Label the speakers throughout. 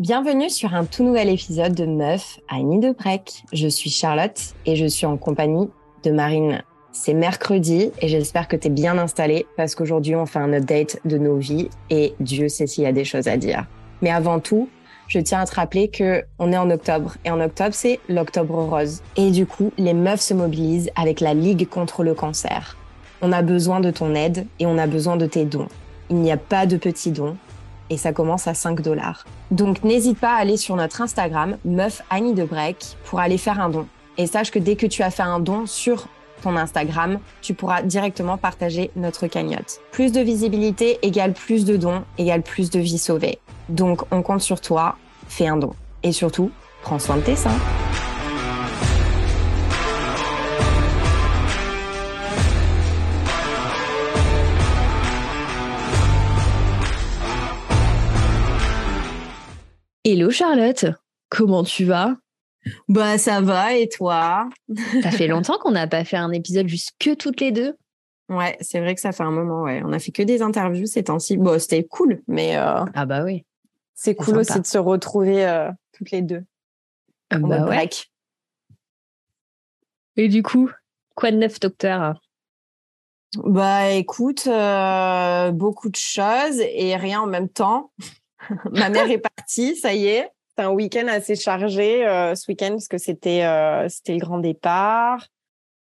Speaker 1: Bienvenue sur un tout nouvel épisode de Meuf à Nid de. Je suis Charlotte et je suis en compagnie de Marine. C'est mercredi et j'espère que tu es bien installée parce qu'aujourd'hui on fait un update de nos vies et Dieu sait s'il y a des choses à dire. Mais avant tout, je tiens à te rappeler que on est en octobre et en octobre c'est l'octobre rose. Et du coup, les meufs se mobilisent avec la Ligue contre le cancer. On a besoin de ton aide et on a besoin de tes dons. Il n'y a pas de petits dons et ça commence à 5 dollars. Donc n'hésite pas à aller sur notre Instagram, meuf Annie de Break, pour aller faire un don. Et sache que dès que tu as fait un don sur ton Instagram, tu pourras directement partager notre cagnotte. Plus de visibilité égale plus de dons, égale plus de vies sauvées. Donc on compte sur toi, fais un don. Et surtout, prends soin de tes seins.
Speaker 2: Hello Charlotte, comment tu vas?
Speaker 1: Bah ça va et toi?
Speaker 2: Ça fait longtemps qu'on n'a pas fait un épisode juste que toutes les deux.
Speaker 1: Ouais, c'est vrai que ça fait un moment, ouais. On a fait que des interviews ces temps-ci. Bon, c'était cool, mais euh,
Speaker 2: Ah bah oui.
Speaker 1: c'est cool
Speaker 2: sympa.
Speaker 1: aussi de se retrouver euh, toutes les deux.
Speaker 2: Ah bah ouais.
Speaker 1: break.
Speaker 2: Et du coup, quoi de neuf docteur?
Speaker 1: Bah écoute, euh, beaucoup de choses et rien en même temps. Ma mère est partie, ça y est. C'est un week-end assez chargé euh, ce week-end parce que c'était euh, c'était le grand départ.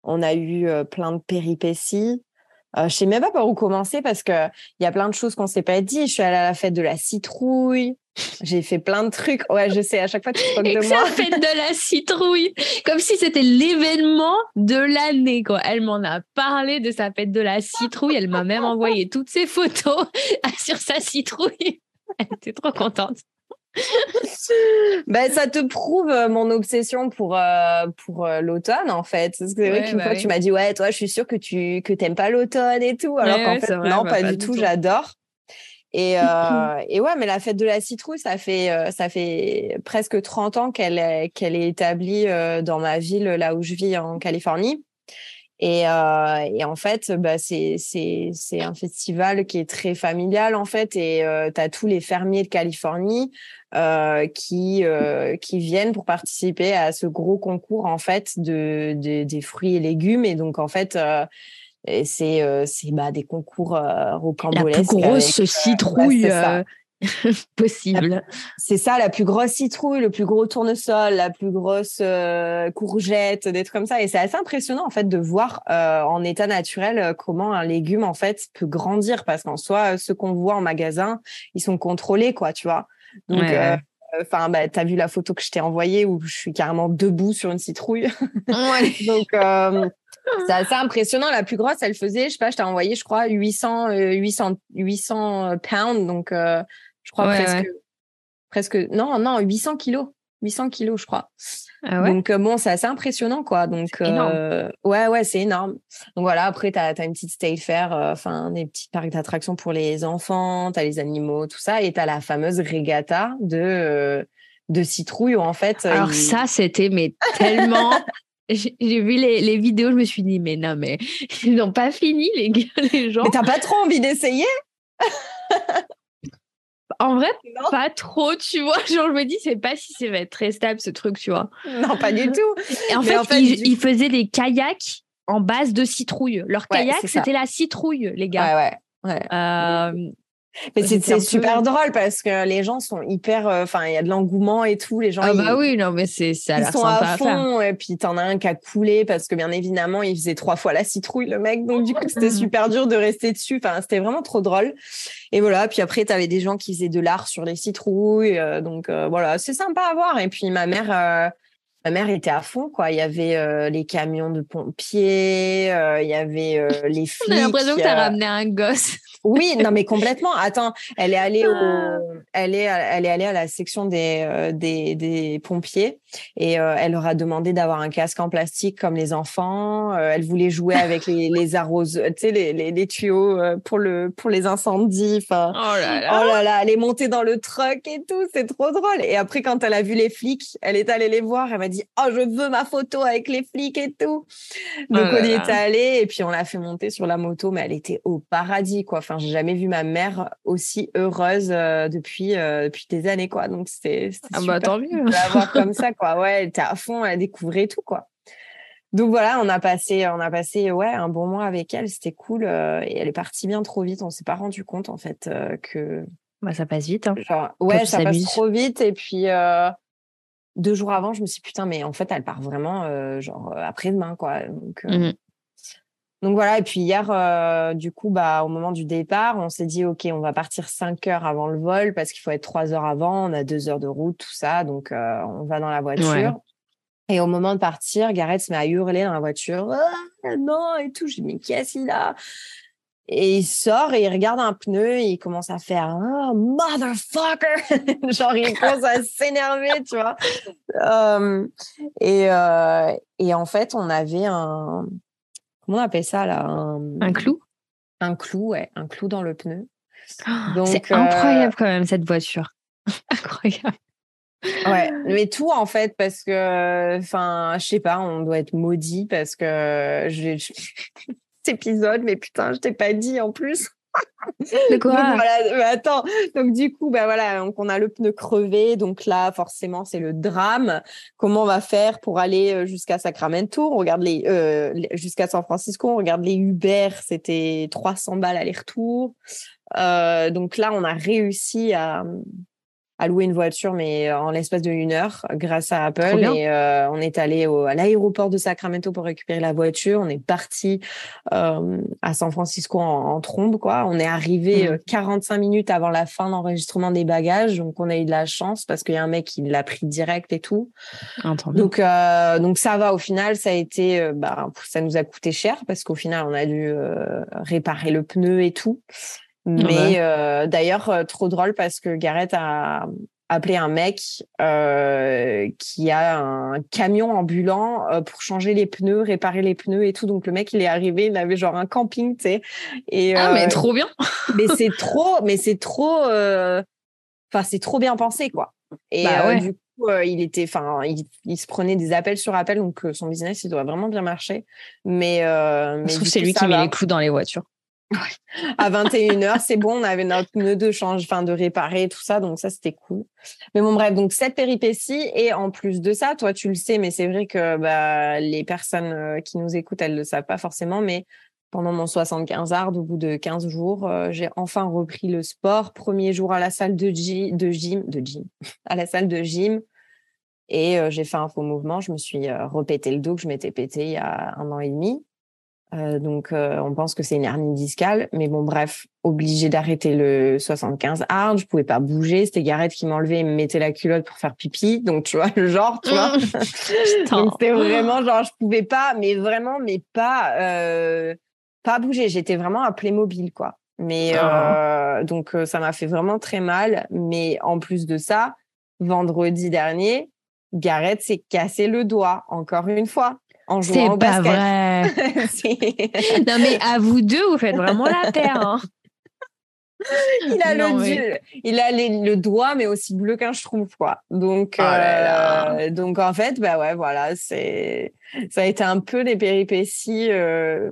Speaker 1: On a eu euh, plein de péripéties. Je sais même pas par où commencer parce que il y a plein de choses qu'on s'est pas dit. Je suis allée à la fête de la citrouille. J'ai fait plein de trucs. Ouais, je sais. À chaque fois, tu te de moi.
Speaker 2: ça fait de la citrouille, comme si c'était l'événement de l'année. quoi. Elle m'en a parlé de sa fête de la citrouille. Elle m'a même envoyé toutes ses photos sur sa citrouille. Elle était trop contente.
Speaker 1: Ben, ça te prouve euh, mon obsession pour, euh, pour euh, l'automne, en fait. C'est vrai
Speaker 2: Ouais,
Speaker 1: qu'une
Speaker 2: bah
Speaker 1: fois,
Speaker 2: oui.
Speaker 1: tu m'as dit, ouais, toi, je suis sûre que tu que t'aimes pas l'automne et tout. Alors
Speaker 2: Ouais,
Speaker 1: qu'en
Speaker 2: ouais,
Speaker 1: fait,
Speaker 2: vrai,
Speaker 1: non,
Speaker 2: bah,
Speaker 1: pas,
Speaker 2: pas
Speaker 1: du tout,
Speaker 2: tout.
Speaker 1: j'adore. Et, et ouais, mais la fête de la citrouille, ça fait, ça fait presque 30 ans qu'elle est, qu'elle est établie dans ma ville, là où je vis en Californie. Et, euh, et en fait, bah, c'est, un festival qui est très familial, en fait. Et tu as tous les fermiers de Californie euh, qui, euh, qui viennent pour participer à ce gros concours, en fait, de, de- des fruits et légumes. Et donc, en fait, euh, c'est, euh, bah, des concours euh,
Speaker 2: La
Speaker 1: rocambolesques.
Speaker 2: plus grosse
Speaker 1: avec,
Speaker 2: citrouille euh, possible.
Speaker 1: C'est ça, la plus grosse citrouille, le plus gros tournesol, la plus grosse euh, courgette, des trucs comme ça. Et c'est assez impressionnant en fait de voir euh, en état naturel euh, comment un légume en fait peut grandir parce qu'en soi, ceux qu'on voit en magasin, ils sont contrôlés quoi, tu vois. Donc,
Speaker 2: Ouais,
Speaker 1: euh,
Speaker 2: ouais.
Speaker 1: enfin, bah, t'as vu la photo que je t'ai envoyée où je suis carrément debout sur une citrouille.
Speaker 2: Ouais.
Speaker 1: Donc, euh, c'est assez impressionnant. La plus grosse, elle faisait, je sais pas, je t'ai envoyé, je crois, 800, euh, 800, 800 pounds. Donc, euh, je crois
Speaker 2: Ouais,
Speaker 1: presque,
Speaker 2: ouais.
Speaker 1: presque, non, non, 800 kilos. 800 kilos, je crois.
Speaker 2: Ah ouais?
Speaker 1: Donc, euh, bon, c'est assez impressionnant, quoi. Donc,
Speaker 2: C'est énorme.
Speaker 1: euh, ouais, ouais, c'est énorme. Donc, voilà, après, tu as, une petite state fair, euh, enfin, des petits parcs d'attractions pour les enfants, tu as les animaux, tout ça. Et tu as la fameuse regatta de, euh, de citrouille où, en fait,
Speaker 2: Alors ça, c'était mais tellement... J'ai j'ai vu les, les vidéos, je me suis dit, mais non, mais ils n'ont pas fini, les gars, les gens.
Speaker 1: Mais t'as pas trop envie d'essayer?
Speaker 2: En vrai,
Speaker 1: Non.
Speaker 2: pas trop, tu vois. Genre, je me dis, c'est pas si ça va être très stable, ce truc, tu vois.
Speaker 1: Non, pas du tout.
Speaker 2: Et en fait,
Speaker 1: en fait,
Speaker 2: ils,
Speaker 1: du-
Speaker 2: ils faisaient des kayaks en base de citrouille. Leur
Speaker 1: Ouais,
Speaker 2: kayak, c'était la citrouille, les gars.
Speaker 1: Ouais, ouais. ouais.
Speaker 2: Euh,
Speaker 1: Mais c'est
Speaker 2: un
Speaker 1: c'est
Speaker 2: peu-
Speaker 1: super drôle parce que les gens sont hyper. euh, Enfin, il y a de l'engouement et tout. Les gens,
Speaker 2: ah
Speaker 1: ils,
Speaker 2: bah oui, non, mais c'est ça
Speaker 1: ils sont
Speaker 2: sympa
Speaker 1: à fond. Et puis, t'en as un qui a coulé parce que, bien évidemment, il faisait trois fois la citrouille, le mec. Donc, du coup, c'était super dur de rester dessus. Enfin, c'était vraiment trop drôle. Et voilà. Puis après, t'avais des gens qui faisaient de l'art sur les citrouilles. euh, donc, euh, voilà, c'est sympa à voir. Et puis, ma mère. Ma mère était à fond, quoi. Il y avait euh, les camions de pompiers, euh, il y avait euh, les flics.
Speaker 2: A l'impression que tu as
Speaker 1: euh,
Speaker 2: ramené un gosse.
Speaker 1: Oui, non, mais complètement. Attends, elle est allée au,
Speaker 2: Ah.
Speaker 1: elle est, elle est allée à la section des, euh, des, des pompiers et euh, elle leur a demandé d'avoir un casque en plastique comme les enfants. Euh, elle voulait jouer avec les, les arroses, tu sais, les, les, les tuyaux pour le, pour les incendies. Enfin,
Speaker 2: Oh là
Speaker 1: Oh là là, elle est montée dans le truck et tout, c'est trop drôle. Et après, quand elle a vu les flics, elle est allée les voir, elle m'a dit Oh, je veux ma photo avec les flics et tout. Donc,
Speaker 2: Oh là
Speaker 1: on y
Speaker 2: là.
Speaker 1: est allé et puis on l'a fait monter sur la moto, mais elle était au paradis, quoi. Enfin, j'ai jamais vu ma mère aussi heureuse euh, depuis, euh, depuis des années, quoi. Donc, c'était
Speaker 2: Ah bah
Speaker 1: super
Speaker 2: tant mieux.
Speaker 1: de comme ça, quoi. Ouais, elle était à fond, elle découvrait tout, quoi. Donc voilà, on a passé, on a passé ouais un bon mois avec elle, c'était cool euh, et elle est partie bien trop vite. On s'est pas rendu compte en fait euh, que
Speaker 2: Bah, ça passe vite. hein.
Speaker 1: genre ouais ça passe trop vite et puis euh, deux jours avant je me suis dit, putain mais en fait elle part vraiment euh, genre après demain quoi. Donc,
Speaker 2: Mhm.
Speaker 1: Donc voilà et puis hier euh, du coup bah au moment du départ on s'est dit ok on va partir cinq heures avant le vol parce qu'il faut être trois heures avant, on a deux heures de route tout ça donc euh, on va dans la voiture.
Speaker 2: Ouais.
Speaker 1: Et au moment de partir, Gareth se met à hurler dans la voiture. Ah, non, et tout. Je dis, mais qu'est-ce qu'il a? Et il sort et il regarde un pneu et il commence à faire Ah, motherfucker Genre, il commence à s'énerver, tu vois. Euh, et, et en fait, on avait un. Comment on appelle ça, là Un,
Speaker 2: Un clou?
Speaker 1: Un clou, ouais, un clou dans le pneu.
Speaker 2: C'est
Speaker 1: Donc, euh,
Speaker 2: incroyable quand même cette voiture. incroyable.
Speaker 1: Ouais, mais tout en fait parce que, enfin, je sais pas, on doit être maudit parce que je, je- cet épisode, mais putain, je t'ai pas dit en plus.
Speaker 2: De quoi
Speaker 1: Donc, attends, donc du coup, bah voilà, donc on a le pneu crevé, donc là, forcément, c'est le drame. Comment on va faire pour aller euh, jusqu'à Sacramento? On regarde les, euh, jusqu'à San Francisco, on regarde les Uber, c'était 300 balles aller-retour. Euh, donc là, on a réussi à, à louer une voiture, mais en l'espace de une heure, grâce à Apple. Et euh, on est allé à l'aéroport de Sacramento pour récupérer la voiture. On est parti euh, à San Francisco en, en trombe, quoi. On est arrivé euh, 45 minutes avant la fin d'enregistrement des bagages, donc on a eu de la chance parce qu'il y a un mec qui l'a pris direct et tout.
Speaker 2: Entendu.
Speaker 1: Donc, euh, donc ça va. Au final, ça a été, euh, bah, ça nous a coûté cher parce qu'au final, on a dû euh, réparer le pneu et tout. Mais
Speaker 2: Ouais.
Speaker 1: euh, d'ailleurs, euh, trop drôle parce que Gareth a appelé un mec euh, qui a un camion ambulant euh, pour changer les pneus, réparer les pneus et tout. Donc le mec, il est arrivé, il avait genre un camping, tu sais. Et
Speaker 2: ah,
Speaker 1: euh,
Speaker 2: mais trop bien.
Speaker 1: mais c'est trop, mais c'est trop, euh, enfin c'est trop bien pensé quoi. Et
Speaker 2: Bah ouais.
Speaker 1: du coup, euh, il était, enfin, il, il se prenait des appels sur appel, donc son business il doit vraiment bien marcher. Mais, euh, mais
Speaker 2: Je trouve que c'est lui qui met les clous dans les voitures.
Speaker 1: À 21h, c'est bon, on avait notre pneu de change, enfin de réparer tout ça, donc ça c'était cool. Mais bon bref, donc cette péripétie et en plus de ça, toi tu le sais, mais c'est vrai que bah, les personnes euh, qui nous écoutent, elles le savent pas forcément, mais pendant mon 75 hard, au bout de 15 jours, euh, j'ai enfin repris le sport. Premier jour à la salle de, gy- de gym, de gym, à la salle de gym. Et euh, j'ai fait un faux mouvement. Je me suis repété le dos que je m'étais pété il y a un an et demi. Euh, donc, euh, on pense que c'est une hernie discale. Mais bon, bref, obligé d'arrêter le 75 hard. Je pouvais pas bouger. C'était Gareth qui m'enlevait et me mettait la culotte pour faire pipi. Donc, tu vois, le genre, tu vois.
Speaker 2: Putain.
Speaker 1: Donc, c'était vraiment genre, je pouvais pas, mais vraiment, mais pas, euh, pas bouger. J'étais vraiment à Playmobil, quoi. Mais
Speaker 2: Ah.
Speaker 1: donc, ça m'a fait vraiment très mal. Mais en plus de ça, vendredi dernier, Gareth s'est cassé le doigt, encore une fois, en jouant
Speaker 2: C'est
Speaker 1: au
Speaker 2: pas
Speaker 1: basket.
Speaker 2: vrai. Non, mais à vous deux, vous faites vraiment la paire. hein.
Speaker 1: il a,
Speaker 2: Non,
Speaker 1: le,
Speaker 2: mais-
Speaker 1: il a les- le doigt, mais aussi bleu qu'un schtroumpf, quoi. Donc,
Speaker 2: Oh là là.
Speaker 1: euh, donc en fait, bah ouais, voilà, c'est, ça a été un peu les péripéties, euh,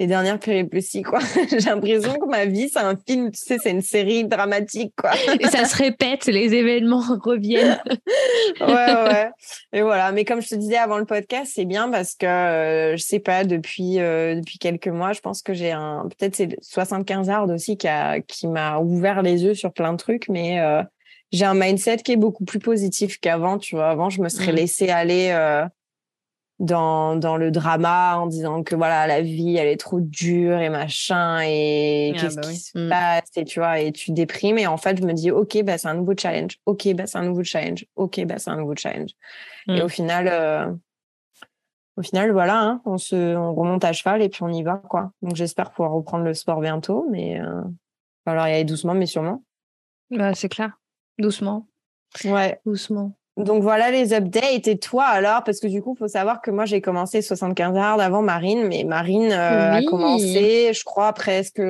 Speaker 1: les dernières péripéties, quoi. J'ai l'impression que ma vie, c'est un film, tu sais, c'est une série dramatique, quoi.
Speaker 2: Et ça se répète, les événements reviennent.
Speaker 1: ouais, ouais. Et voilà. Mais comme je te disais avant le podcast, c'est bien parce que euh, je sais pas depuis euh, depuis quelques mois, je pense que j'ai un peut-être c'est le 75 hard aussi qui a qui m'a ouvert les yeux sur plein de trucs, mais euh, j'ai un mindset qui est beaucoup plus positif qu'avant. Tu vois, avant je me serais
Speaker 2: Mm.
Speaker 1: laissé aller euh, dans dans le drama en disant que voilà la vie elle est trop dure et machin et
Speaker 2: Ah
Speaker 1: qu'est-ce
Speaker 2: bah
Speaker 1: qui
Speaker 2: oui.
Speaker 1: se
Speaker 2: Mm.
Speaker 1: passe et tu vois et tu déprimes et en fait je me dis ok bah c'est un nouveau challenge ok bah c'est un nouveau challenge ok bah c'est un nouveau challenge et
Speaker 2: Mm.
Speaker 1: au final euh, au final voilà hein, on se on remonte à cheval et puis on y va quoi donc j'espère pouvoir reprendre le sport bientôt mais euh, falloir y aller doucement mais sûrement
Speaker 2: Bah, c'est clair. Doucement.
Speaker 1: ouais
Speaker 2: Doucement.
Speaker 1: Donc voilà les updates et toi alors? Parce que du coup faut savoir que moi j'ai commencé 75 hard avant Marine mais Marine euh, a commencé je crois presque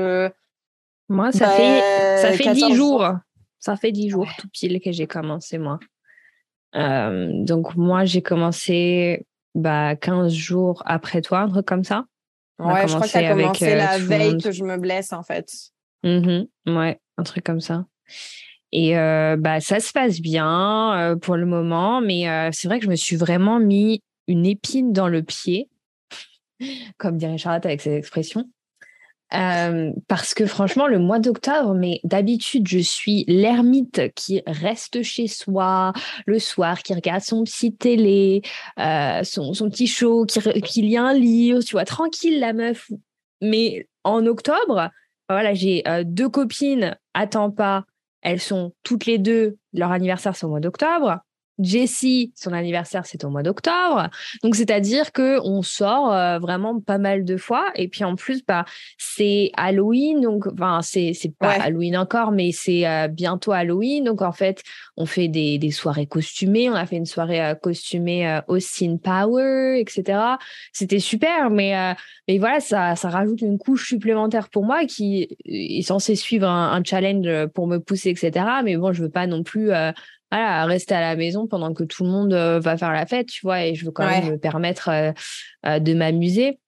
Speaker 2: Moi, ça
Speaker 1: bah,
Speaker 2: fait, ça fait
Speaker 1: 14
Speaker 2: dix jours.
Speaker 1: jours.
Speaker 2: Ça fait dix jours tout pile que j'ai commencé, moi. donc, moi, j'ai commencé bah, 15 jours après toi, un truc comme ça.
Speaker 1: Ouais, je crois que tu as commencé la veille que je me blesse, en fait.
Speaker 2: Mmh ouais, un truc comme ça. Et bah, ça se passe bien pour le moment, mais c'est vrai que je me suis vraiment mis une épine dans le pied, comme dirait Charlotte avec ses expressions. parce que franchement, le mois d'octobre, mais d'habitude, je suis l'ermite qui reste chez soi le soir, qui regarde son petit télé, son, son, petit show, qui, qui lit un livre, tu vois, tranquille la meuf. Mais en octobre, voilà, j'ai deux copines temps pas elles sont toutes les deux, leur anniversaire c'est au mois d'octobre. Jessie, son anniversaire, c'est au mois d'octobre. Donc, c'est-à-dire que on sort euh, vraiment pas mal de fois. Et puis, en plus, bah, c'est Halloween. Donc, enfin, c'est, c'est pas Halloween encore, mais c'est euh, bientôt Halloween. Donc, en fait, on fait des, des soirées costumées. On a fait une soirée euh, costumée Austin Power, etc. C'était super, mais, mais voilà, ça, ça rajoute une couche supplémentaire pour moi qui est censé suivre un, un challenge pour me pousser, etc. Mais bon, je veux pas non plus voilà, rester à la maison pendant que tout le monde euh, va faire la fête, tu vois, et je veux quand même me permettre euh, euh, de m'amuser.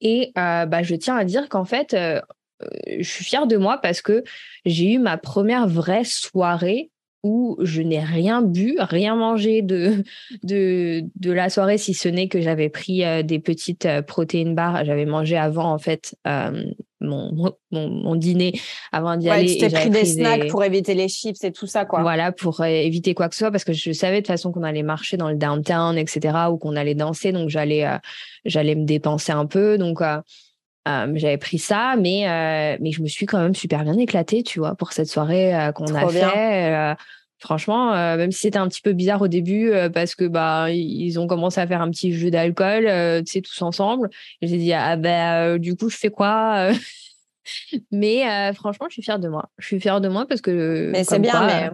Speaker 2: Et bah, je tiens à dire qu'en fait, je suis fière de moi parce que j'ai eu ma première vraie soirée où je n'ai rien bu, rien mangé de, de, de la soirée, si ce n'est que j'avais pris des petites protéines bars. J'avais mangé avant, en fait, mon, mon, dîner avant d'y aller.
Speaker 1: Tu t'es pris des snacks pour éviter les chips et tout ça, quoi.
Speaker 2: Voilà, pour euh, éviter quoi que ce soit, parce que je savais de toute façon qu'on allait marcher dans le downtown, etc., ou qu'on allait danser, donc j'allais euh, j'allais me dépenser un peu. Donc, euh, j'avais pris ça, mais, mais je me suis quand même super bien éclatée, tu vois, pour cette soirée qu'on a fait. Franchement, même si c'était un petit peu bizarre au début parce que bah ils ont commencé à faire un petit jeu d'alcool, tu sais tous ensemble. J'ai dit ah ben du coup je fais quoi Mais franchement, je suis fière de moi. Je suis fière de moi parce que
Speaker 1: mais c'est bien. mais...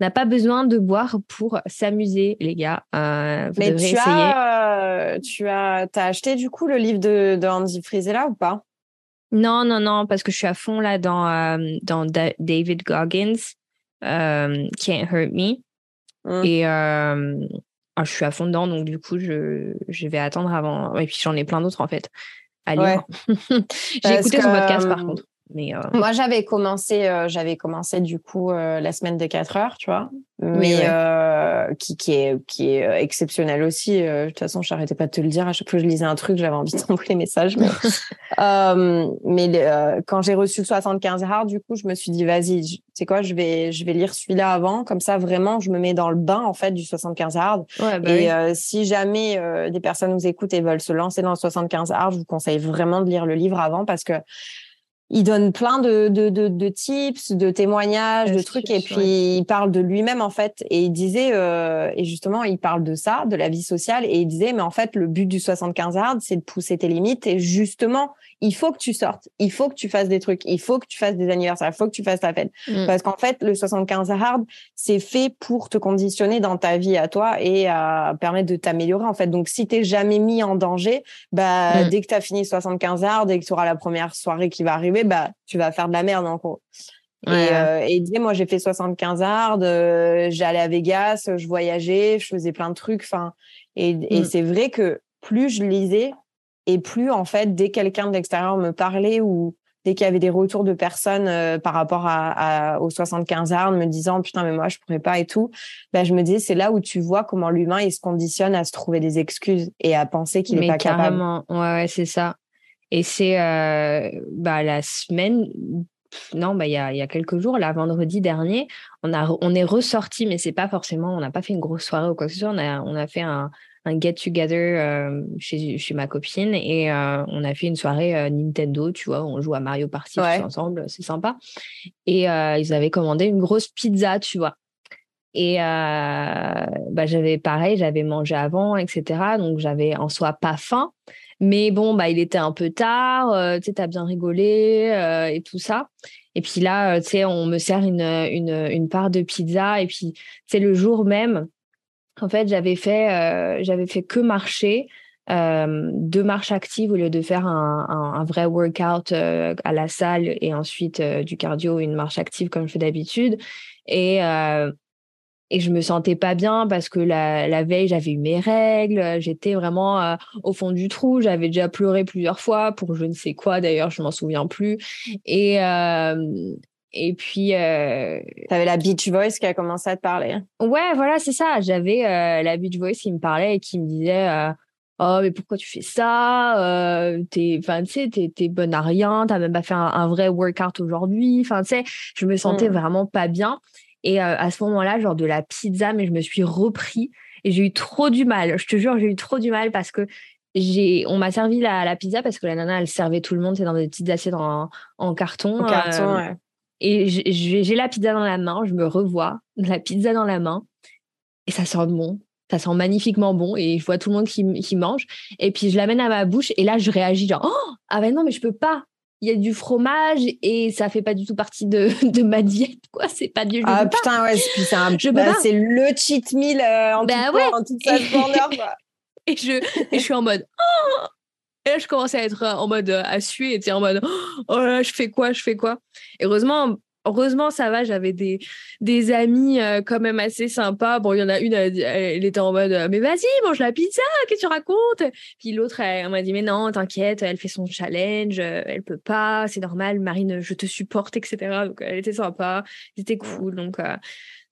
Speaker 2: On n'a pas besoin de boire pour s'amuser, les gars.
Speaker 1: Euh, mais tu as, tu as, as acheté du coup le livre de, de Andy Frisella ou pas?
Speaker 2: Non, non, non, parce que je suis à fond là dans, dans David Goggins. Euh, Can't Hurt Me. Mmh. Et euh, ah, je suis à fond dedans, donc du coup, je, je vais attendre avant. Et puis j'en ai plein d'autres en fait. Allez. J'ai écouté son podcast par contre.
Speaker 1: Euh, Moi, j'avais commencé, euh, j'avais commencé du coup euh, la semaine de 4 heures, tu vois, mais qui, qui, est, qui est exceptionnel aussi. de toute façon, je n'arrêtais pas de te le dire. À chaque fois que je lisais un truc, j'avais envie de t'envoyer les messages. Mais, mais quand j'ai reçu le 75 hard, du coup, je me suis dit, vas-y, c'est quoi, je vais, je vais lire celui-là avant. Comme ça, vraiment, je me mets dans le bain en fait du 75 hard. Bah et si jamais des personnes nous écoutent et veulent se lancer dans le 75 hard, je vous conseille vraiment de lire le livre avant parce que il donne plein de, de, de, de tips, de témoignages, de trucs, et puis il parle de lui-même en fait. Et il disait, euh, et justement, il parle de ça, de la vie sociale, et il disait, mais en fait, le but du 75 hard, c'est de pousser tes limites, et justement, il faut que tu sortes, il faut que tu fasses des trucs, il faut que tu fasses des anniversaires, il faut que tu fasses ta fête. Mm. Parce qu'en fait, le 75 hard, c'est fait pour te conditionner dans ta vie à toi et à permettre de t'améliorer en fait. Donc, si t'es jamais mis en danger, bah, mm. dès que tu as fini 75 hard, dès que tu auras la première soirée qui va arriver, bah, tu vas faire de la merde en gros. Et, euh, et, il disait, moi, j'ai fait 75 hard, euh, j'allais à Vegas, je voyageais, je faisais plein de trucs. Enfin, et, et mm. c'est vrai que plus je lisais, et plus en fait, dès quelqu'un de l'extérieur me parlait ou dès qu'il y avait des retours de personnes euh, par rapport à, à, aux 75 hard, me disant putain mais moi je pourrais pas et tout, ben je me disais c'est là où tu vois comment l'humain il se conditionne à se trouver des excuses et à penser qu'il est pas
Speaker 2: carrément. capable. Ouais, ouais c'est ça. Et c'est euh, bah, la semaine, non, bah, il y, a, y a quelques jours, là, vendredi dernier, on, a, on est ressorti, mais c'est pas forcément, on n'a pas fait une grosse soirée ou quoi que ce soit. On a, on a fait un, un get-together euh, chez, chez ma copine et euh, on a fait une soirée Nintendo, tu vois, on joue à Mario Party ensemble, c'est sympa. Et ils avaient commandé une grosse pizza, tu vois. Et bah, j'avais pareil, j'avais mangé avant, etc. Donc j'avais en soi pas faim. Mais bon, bah, il était un peu tard, euh, tu sais, t'as bien rigolé euh, et tout ça. Et puis là, euh, tu sais, on me sert une, une, une, part de pizza. Et puis, c'est le jour même, en fait, j'avais fait, j'avais fait que marcher, deux marches actives au lieu de faire un, un, vrai workout à la salle et ensuite du cardio, une marche active comme je fais d'habitude. Et et je me sentais pas bien parce que la, la veille j'avais eu mes règles, j'étais vraiment euh, au fond du trou, j'avais déjà pleuré plusieurs fois pour je ne sais quoi d'ailleurs, je m'en souviens plus. Et euh, et puis euh,
Speaker 1: t'avais la beach voice qui a commencé à te parler.
Speaker 2: Ouais, voilà, c'est ça, j'avais euh, la beach voice qui me parlait et qui me disait oh mais pourquoi tu fais ça? T'es enfin tu sais t'es, t'es bonne à rien t'as même pas fait un, vrai workout aujourd'hui. Enfin tu sais je me sentais mmh. vraiment pas bien et euh, à ce moment-là, genre de la pizza, mais je me suis repris et j'ai eu trop du mal. Je te jure, j'ai eu trop du mal parce que j'ai, on m'a servi la, la, pizza parce que la nana, elle servait tout le monde, c'est dans des petites assiettes en, en carton.
Speaker 1: En carton, euh, ouais.
Speaker 2: Et j'ai la pizza dans la main, je me revois, la pizza dans la main, et ça sent bon. Ça sent magnifiquement bon et je vois tout le monde qui, qui mange. Et puis je l'amène à ma bouche et là je réagis genre oh ah ben non mais je peux pas il y a du fromage et ça fait pas du tout partie de, de ma diète quoi. C'est pas du
Speaker 1: ah putain ouais c'est un bah, c'est le cheat meal euh, en, bah, ouais. en toute sa splendeur
Speaker 2: et je et je suis en mode oh! Et là je commence à être en mode euh, à suer et en mode oh là je fais quoi je fais quoi? Heureusement heureusement, ça va, j'avais des, des amis euh, quand même assez sympas. Bon, il y en a une, elle, était en mode, mais vas-y, mange la pizza, qu'est-ce que tu racontes? Puis l'autre, elle, m'a dit, mais non, t'inquiète, elle fait son challenge, euh, elle peut pas, c'est normal, Marine, je te supporte, etc. Donc, elle était sympa, c'était cool. Donc, euh,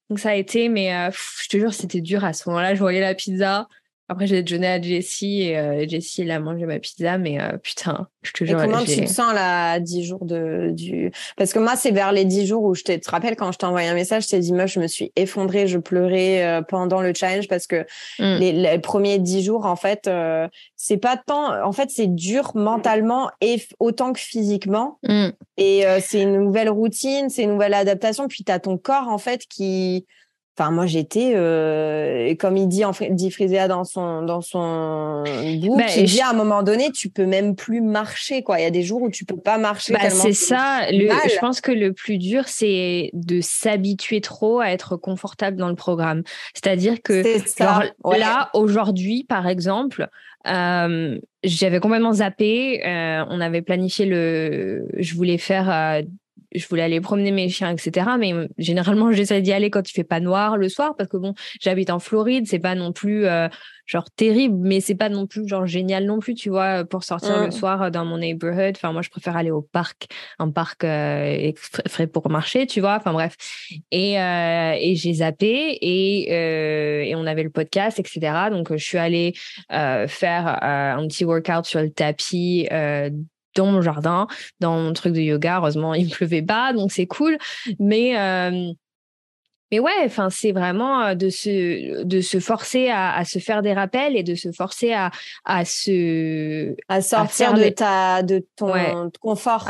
Speaker 2: donc ça a été, mais je te jure, c'était dur à ce moment-là. Je voyais la pizza, après, j'ai déjeuné à Jessie et euh, Jessie, elle a mangé ma pizza, mais euh, putain, je te jure.
Speaker 1: Et comment tu te sens là, à 10 jours de, du. Parce que moi, c'est vers les 10 jours où je te, te rappelle quand je t'ai envoyé un message, je t'ai dit, moi, je me suis effondrée, je pleurais euh, pendant le challenge parce que mm. les, premiers 10 jours, en fait, euh, c'est pas tant. En fait, c'est dur mentalement et autant que physiquement. Mm. Et c'est une nouvelle routine, c'est une nouvelle adaptation. Puis tu as ton corps, en fait, qui Enfin, moi, j'étais, euh, comme il dit, en, dit Frisea dans son, dans son book, bah, il dit à un moment donné, tu peux même plus marcher, quoi. Il y a des jours où tu peux pas marcher.
Speaker 2: Bah, c'est ça. je pense que le plus dur, c'est de s'habituer trop à être confortable dans le programme. C'est-à-dire que, là, aujourd'hui, par exemple, euh, j'avais complètement zappé. Euh, on avait planifié le. Je voulais faire je voulais aller promener mes chiens, etc. Mais euh, généralement, j'essaie d'y aller quand il fait pas noir le soir parce que bon, j'habite en Floride, c'est pas non plus euh, genre terrible, mais c'est pas non plus genre génial non plus, tu vois, pour sortir le mmh. soir euh, dans mon neighborhood. Enfin, moi, je préfère aller au parc, un parc euh, frais pour marcher, tu vois. Enfin bref. Et, et j'ai zappé et, et on avait le podcast, etc. Donc, je suis allée faire un petit workout sur le tapis dans mon jardin, dans mon truc de yoga. Heureusement, il ne pleuvait pas, donc c'est cool. Mais euh, mais ouais, enfin, c'est vraiment euh, de se, de se forcer à, se faire des rappels et de se forcer à, à se.
Speaker 1: À sortir de, ta, de ton confort.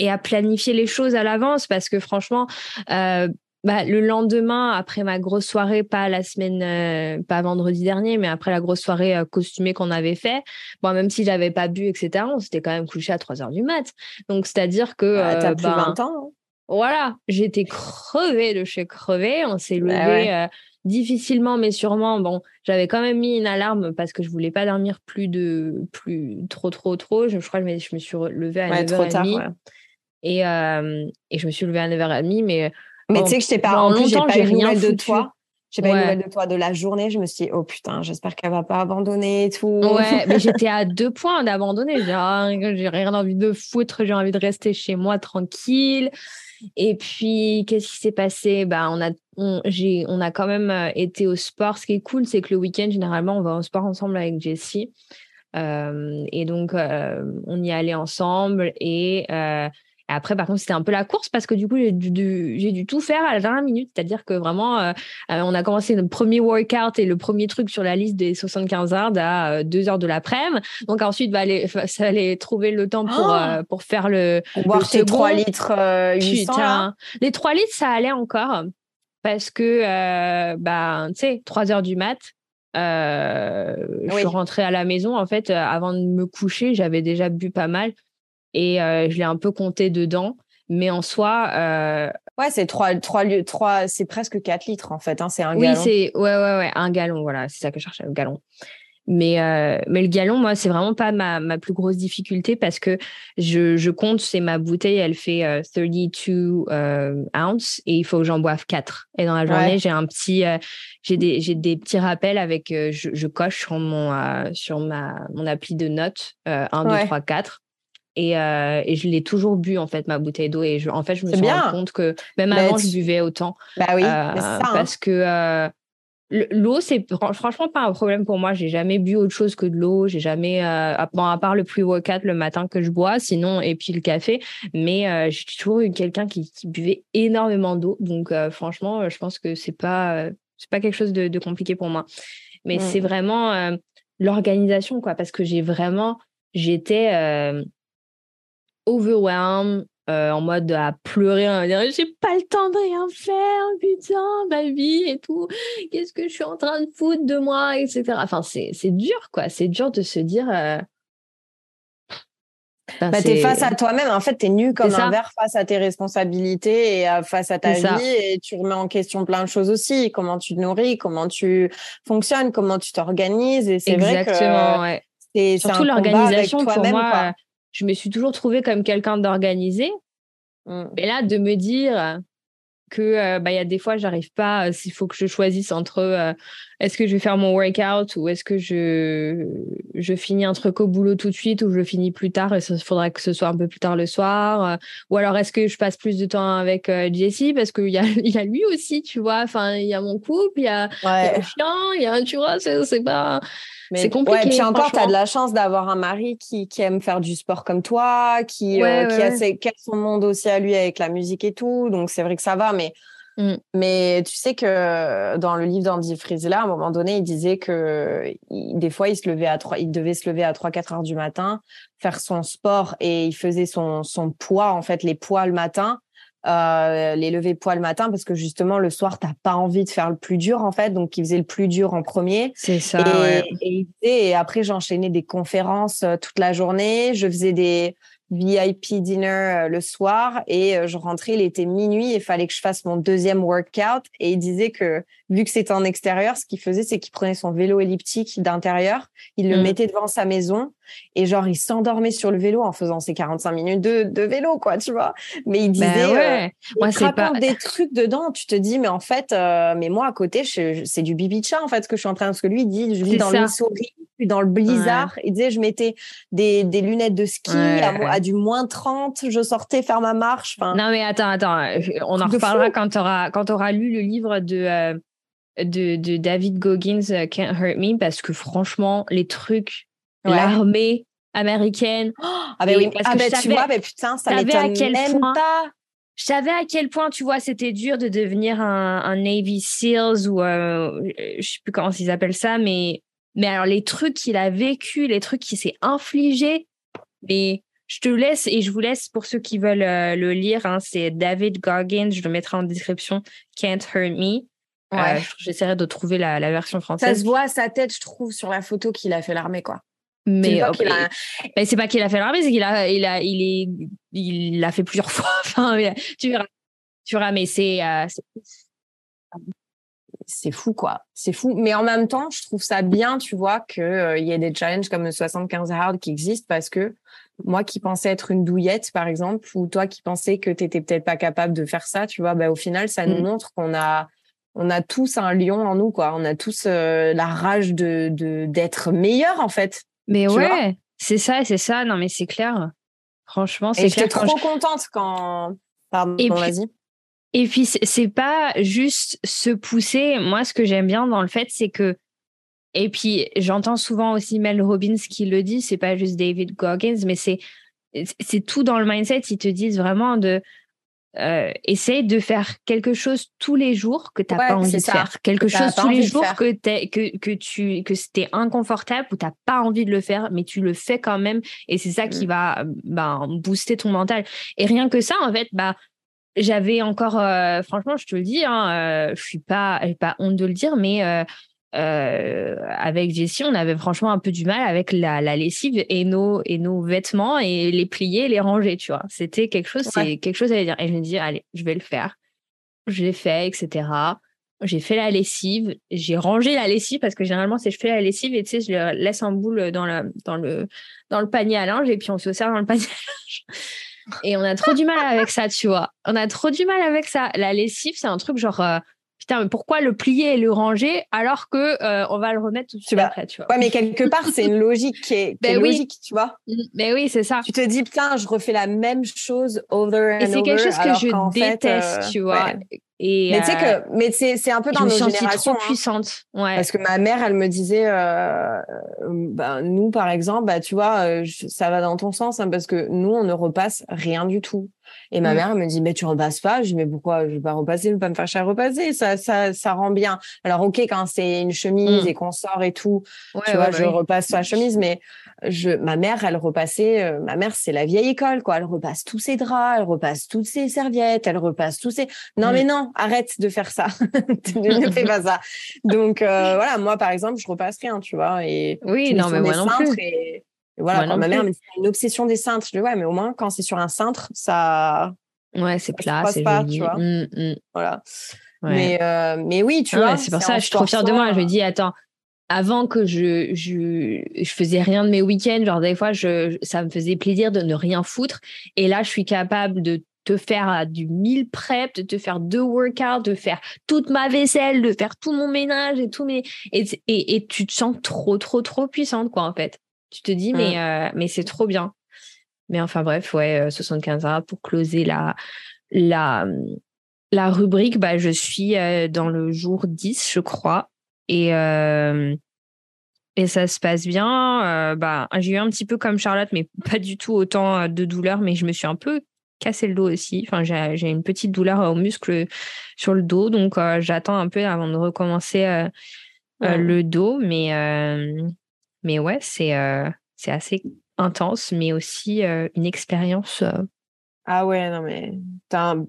Speaker 2: Et à planifier les choses à l'avance parce que franchement, euh, bah, le lendemain, après ma grosse soirée, pas la semaine, euh, pas vendredi dernier, mais après la grosse soirée euh, costumée qu'on avait fait, bon, même si j'avais pas bu, etc., on s'était quand même couché à 3 heures du mat. Donc, c'est-à-dire que.
Speaker 1: Bah, t'as euh, plus 20 ben, ans. Hein.
Speaker 2: Voilà, j'étais crevée de chez crevée. On s'est bah levé difficilement, mais sûrement. Bon, j'avais quand même mis une alarme parce que je voulais pas dormir plus de plus trop trop trop. Je, crois que je me, suis levée à 9h30. Tard, et, et je me suis levée à 9h30, mais
Speaker 1: mais tu sais que je t'ai pas, en plus, j'ai pas eu rien de toi. J'ai pas eu nouvelle de toi de la journée. Je me suis dit, oh putain, j'espère qu'elle va pas abandonner et tout.
Speaker 2: Ouais, mais j'étais à deux points d'abandonner. J'ai rien envie de foutre. J'ai envie de rester chez moi tranquille. Et puis, qu'est-ce qui s'est passé? Bah, on, a, on, on a quand même euh, été au sport. Ce qui est cool, c'est que le week-end, généralement, on va au sport ensemble avec Jessie. Euh, et donc, euh, on y allait ensemble. Et euh, après, par contre, c'était un peu la course parce que du coup, j'ai dû, j'ai dû tout faire à la dernière minute. C'est-à-dire que vraiment, euh, euh, on a commencé le premier workout et le premier truc sur la liste des 75 heures à 2 euh, heures de l'après-midi. Donc ensuite, bah, ça allait trouver le temps pour, oh pour faire le.
Speaker 1: boire tes 3 litres 800.
Speaker 2: Les 3 litres, ça allait encore parce que, bah, tu sais, 3 heures du mat. Je suis rentrée à la maison. En fait, avant de me coucher, j'avais déjà bu pas mal et euh, je l'ai un peu compté dedans. Mais en soi. Euh,
Speaker 1: ouais, c'est trois, trois, trois, c'est presque 4 litres en fait. Hein, c'est un gallon.
Speaker 2: Oui, c'est ouais, ouais, ouais, un gallon. Voilà, c'est ça que je cherchais, un gallon. Mais, euh, mais le galon, moi, c'est vraiment pas ma, ma, plus grosse difficulté parce que je, je compte, c'est ma bouteille, elle fait 32 euh, ounces et il faut que j'en boive 4. Et dans la journée, j'ai un petit, j'ai des, j'ai des petits rappels avec, je, je, coche sur mon, sur ma, mon appli de notes 1, 2, 3, 4. Et, euh, et, je l'ai toujours bu en fait ma bouteille d'eau et je, en fait je me suis rendu compte que même avant je buvais autant
Speaker 1: bah oui, ça, hein.
Speaker 2: parce que L'eau, c'est franchement pas un problème pour moi. J'ai jamais bu autre chose que de l'eau. J'ai jamais, euh, à part le pre-workout le matin que je bois, sinon, et puis le café. Mais euh, j'ai toujours eu quelqu'un qui, buvait énormément d'eau. Donc, euh, franchement, je pense que c'est pas, c'est pas quelque chose de, compliqué pour moi. Mais mmh. c'est vraiment l'organisation, quoi, parce que j'ai vraiment, j'étais overwhelmed euh, en mode à pleurer, à dire j'ai pas le temps de rien faire, putain, ma vie et tout, qu'est-ce que je suis en train de foutre de moi, etc. Enfin, c'est dur, quoi. C'est dur de se dire. Euh...
Speaker 1: bah, t'es face à toi-même. En fait, t'es nu comme un verre face à tes responsabilités et face à ta vie. Et tu remets en question plein de choses aussi. Comment tu te nourris, comment tu fonctionnes, comment tu t'organises. Et c'est vrai que
Speaker 2: ouais. c'est surtout l'organisation pour moi je me suis toujours trouvée comme quelqu'un d'organisé. Mmh. Et là, de me dire que euh, bah, y a des fois, j'arrive pas, s'il faut que je choisisse entre euh, est-ce que je vais faire mon workout ou est-ce que je, je finis un truc au boulot tout de suite ou je finis plus tard et il faudrait que ce soit un peu plus tard le soir. Euh, ou alors est-ce que je passe plus de temps avec Jesse parce qu'il y a, y a lui aussi, tu vois. Enfin, il y a mon couple, il y a, le chien, il y a, tu vois, c'est pas c'est compliqué.
Speaker 1: Ouais, puis encore, tu as de la chance d'avoir un mari qui, qui, aime faire du sport comme toi, qui, euh, qui, a, ses, son monde aussi à lui avec la musique et tout. Donc, c'est vrai que ça va. Mais, mm. mais tu sais que dans le livre d'Andy Frisella, à un moment donné, il disait que des fois, il, se levait à 3, il devait se lever à 3-4 heures du matin, faire son sport et il faisait son, son poids, en fait, les poids le matin euh, les levées poids le matin parce que justement le soir t'as pas envie de faire le plus dur en fait. Donc il faisait le plus dur en premier.
Speaker 2: C'est ça
Speaker 1: et, et, après j'enchaînais des conférences euh, toute la journée. Je faisais des VIP dinner euh, le soir et euh, je rentrais, il était minuit et fallait que je fasse mon deuxième workout. Et il disait que vu que c'était en extérieur, ce qu'il faisait, c'est qu'il prenait son vélo elliptique d'intérieur, il le mm. mettait devant sa maison et genre il s'endormait sur le vélo en faisant ses 45 minutes de, de vélo, quoi, tu vois. Mais il disait, ben ouais. Euh, il pas... des trucs dedans, tu te dis, mais en fait, mais moi à côté, c'est du bibi chat en fait ce que je suis en train, parce que lui il dit, je vis dans le Missouri, dans le blizzard. Il disait, je mettais des, des lunettes de ski à, du moins 30, je sortais faire ma marche.
Speaker 2: non, mais attends, attends, euh, on en reparlera quand tu auras, auras lu le livre de, euh, de, de, David Goggins, euh, Can't Hurt Me, parce que franchement, les trucs, l'armée américaine.
Speaker 1: ah, ben oui, ah, ben tu vois, ben putain, ça m'étonne même point, pas.
Speaker 2: Je savais à quel point, tu vois, c'était dur de devenir un, un Navy SEALs ou je sais plus comment ils appellent ça, mais mais alors, les trucs qu'il a vécu, les trucs qu'il s'est infligé, mais je te laisse et je vous laisse pour ceux qui veulent euh, le lire. Hein, c'est David Goggins, je le mettrai en description. Can't Hurt Me. Euh, j'essaierai de trouver la, version française.
Speaker 1: Ça se voit à sa tête, je trouve, sur la photo qu'il a fait l'armée, quoi.
Speaker 2: Mais c'est pas qu'il a fait l'armée, c'est qu'il a, il a, il est, il l'a fait plusieurs fois. enfin, tu verras, tu verras, mais c'est, euh,
Speaker 1: c'est fou, quoi. C'est fou. Mais en même temps, je trouve ça bien, tu vois, qu'il euh, y ait des challenges comme le 75 hard qui existent parce que moi qui pensais être une douillette, par exemple, ou toi qui pensais que tu étais peut-être pas capable de faire ça, tu vois, bah, au final, ça nous mm. montre qu'on a, on a tous un lion en nous, quoi. On a tous euh, la rage de, d'être meilleur, en fait.
Speaker 2: Mais ouais, c'est ça, c'est ça. Non, mais c'est clair. Franchement, c'est clair.
Speaker 1: J'étais trop contente quand. Pardon, vas-y.
Speaker 2: Et puis, c'est pas juste se pousser. Moi, ce que j'aime bien dans le fait, c'est que. Et puis, j'entends souvent aussi Mel Robbins qui le dit, c'est pas juste David Goggins, mais c'est c'est tout dans le mindset. Ils te disent vraiment de euh, essayer de faire quelque chose tous les jours que tu n'as pas envie de faire. Quelque chose tous les jours que, que, que, tu que c'était inconfortable ou tu n'as pas envie de le faire, mais tu le fais quand même. Et c'est ça qui mm. va ben, booster ton mental. Et rien que ça, en fait, bah, j'avais encore, euh, franchement, je te le dis, hein, euh, je suis pas, pas honte de le dire, mais euh, avec Jessie, on avait franchement un peu du mal avec la, lessive et nos, et nos vêtements et les plier, les ranger, tu vois. C'était quelque chose, c'est quelque chose à dire. Et je me dis, allez, je vais le faire. Je l'ai fait, etc. j'ai fait la lessive, j'ai rangé la lessive parce que généralement c'est je fais la lessive et tu sais je le laisse en boule dans le dans le dans le panier à linge et puis on se sert dans le panier à linge. Et on a trop du mal avec ça, tu vois. On a trop du mal avec ça. La lessive, c'est un truc genre euh, putain, mais pourquoi le plier et le ranger alors que euh, on va le remettre tout de suite après, tu vois.
Speaker 1: Ouais, mais quelque part, c'est une logique qui est, ben logique, tu vois.
Speaker 2: Mm, mais oui, c'est ça.
Speaker 1: Tu te dis putain, je refais la même chose over and
Speaker 2: over. Et c'est quelque chose que je déteste, euh, tu vois.
Speaker 1: Et mais tu sais que, mais c'est un peu dans nos générations.
Speaker 2: trop hein. puissante. Ouais.
Speaker 1: Parce que ma mère, elle me disait, euh, ben, nous par exemple, bah tu vois, ça va dans ton sens hein, parce que nous on ne repasse rien du tout. Et ma mmh. mère me dit, mais tu repasses pas. Je dis, mais pourquoi? Je vais pas repasser, je vais pas me faire cher repasser. Ça, ça, ça rend bien. Alors, ok, quand c'est une chemise mmh. et qu'on sort et tout, tu vois, je repasse la chemise, mais je, ma mère, elle repassait, euh, ma mère, c'est la vieille école, quoi. Elle repasse tous ses draps, elle repasse toutes ses serviettes, elle repasse tous ses, non, mais mmh. non, arrête de faire ça. ne fais pas ça. Donc, euh, voilà, moi, par exemple, je repasse rien, tu vois. Et
Speaker 2: oui, non, mais moi non plus
Speaker 1: voilà, quand ma mère me dit une obsession des cintres, je dis ouais, mais au moins quand c'est sur un cintre, ça.
Speaker 2: Ouais, c'est plat, c'est pas,
Speaker 1: tu vois. Mmh, mmh. Voilà. Mais, euh, mais oui, tu vois.
Speaker 2: C'est pour ça, je suis trop fière de moi. Je me dis, attends, avant que je, je, je faisais rien de mes week-ends, genre des fois, je, ça me faisait plaisir de ne rien foutre. Et là, je suis capable de te faire euh, du mille prep, de te faire deux workouts, de faire toute ma vaisselle, de faire tout mon ménage et tout mes et, et, et tu te sens trop trop trop puissante quoi en fait. Tu te dis, mais, mmh. euh, mais c'est trop bien. Mais enfin, bref, ouais, 75 euh, heures pour closer la, la, la rubrique. Bah, je suis euh, dans le jour 10, je crois. Et, et ça se passe bien. bah, j'ai eu un petit peu comme Charlotte, mais pas du tout autant de douleur, mais je me suis un peu cassé le dos aussi. Enfin, j'ai une petite douleur au muscle sur le dos, donc j'attends un peu avant de recommencer le dos. Mais, mais ouais, c'est euh, c'est assez intense, mais aussi euh, une expérience. Euh.
Speaker 1: Ah ouais, non, mais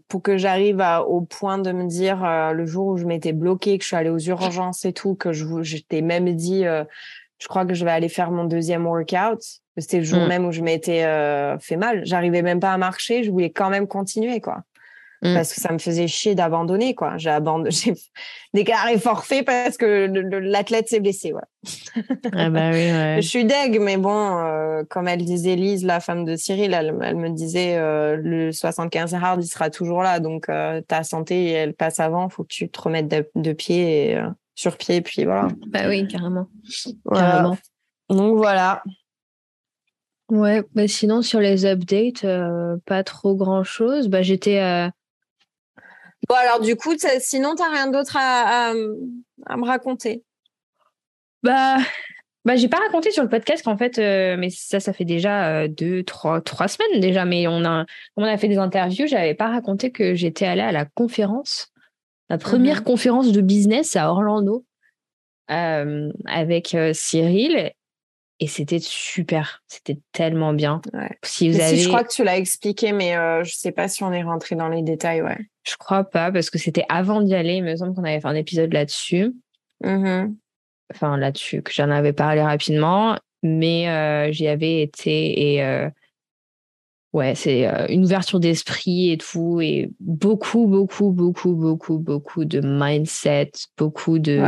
Speaker 1: pour que j'arrive au point de me dire le jour où je m'étais bloquée, que je suis allée aux urgences et tout, que je, t'ai même dit, je crois que je vais aller faire mon deuxième workout. C'était le jour mmh. même où je m'étais fait mal. J'arrivais même pas à marcher, je voulais quand même continuer, quoi. Mmh. parce que ça me faisait chier d'abandonner quoi. J'ai abandonné, j'ai déclaré forfait parce que l'athlète s'est blessé.
Speaker 2: Ah bah oui,
Speaker 1: Je suis deg, mais bon, euh, comme elle disait Lise, la femme de Cyril, elle, me disait euh, le 75 hard, il sera toujours là, donc euh, ta santé elle passe avant, faut que tu te remettes de, pied et, sur pied, puis voilà.
Speaker 2: Bah oui, carrément.
Speaker 1: carrément. Donc voilà.
Speaker 2: Ouais, bah sinon sur les updates, pas trop grand chose. Bah j'étais
Speaker 1: Bon, alors du coup, sinon, tu n'as rien d'autre à, me raconter?
Speaker 2: Bah, bah j'ai pas raconté sur le podcast qu'en fait, euh, mais ça, ça fait déjà euh, deux, trois, trois semaines déjà, mais on a, on a fait des interviews, j'avais pas raconté que j'étais allée à la conférence, la première mhm. conférence de business à Orlando euh, avec Cyril et c'était super, c'était tellement bien.
Speaker 1: Si vous avez... je crois que tu l'as expliqué, mais je je sais pas si on est rentré dans les détails, ouais.
Speaker 2: Je crois pas, parce que c'était avant d'y aller. Il me semble qu'on avait fait un épisode là-dessus.
Speaker 1: Mmh
Speaker 2: enfin, là-dessus, que j'en avais parlé rapidement. Mais euh, j'y avais été et euh, ouais, c'est euh, une ouverture d'esprit et tout. Et beaucoup, beaucoup, beaucoup, beaucoup, beaucoup de mindset, beaucoup de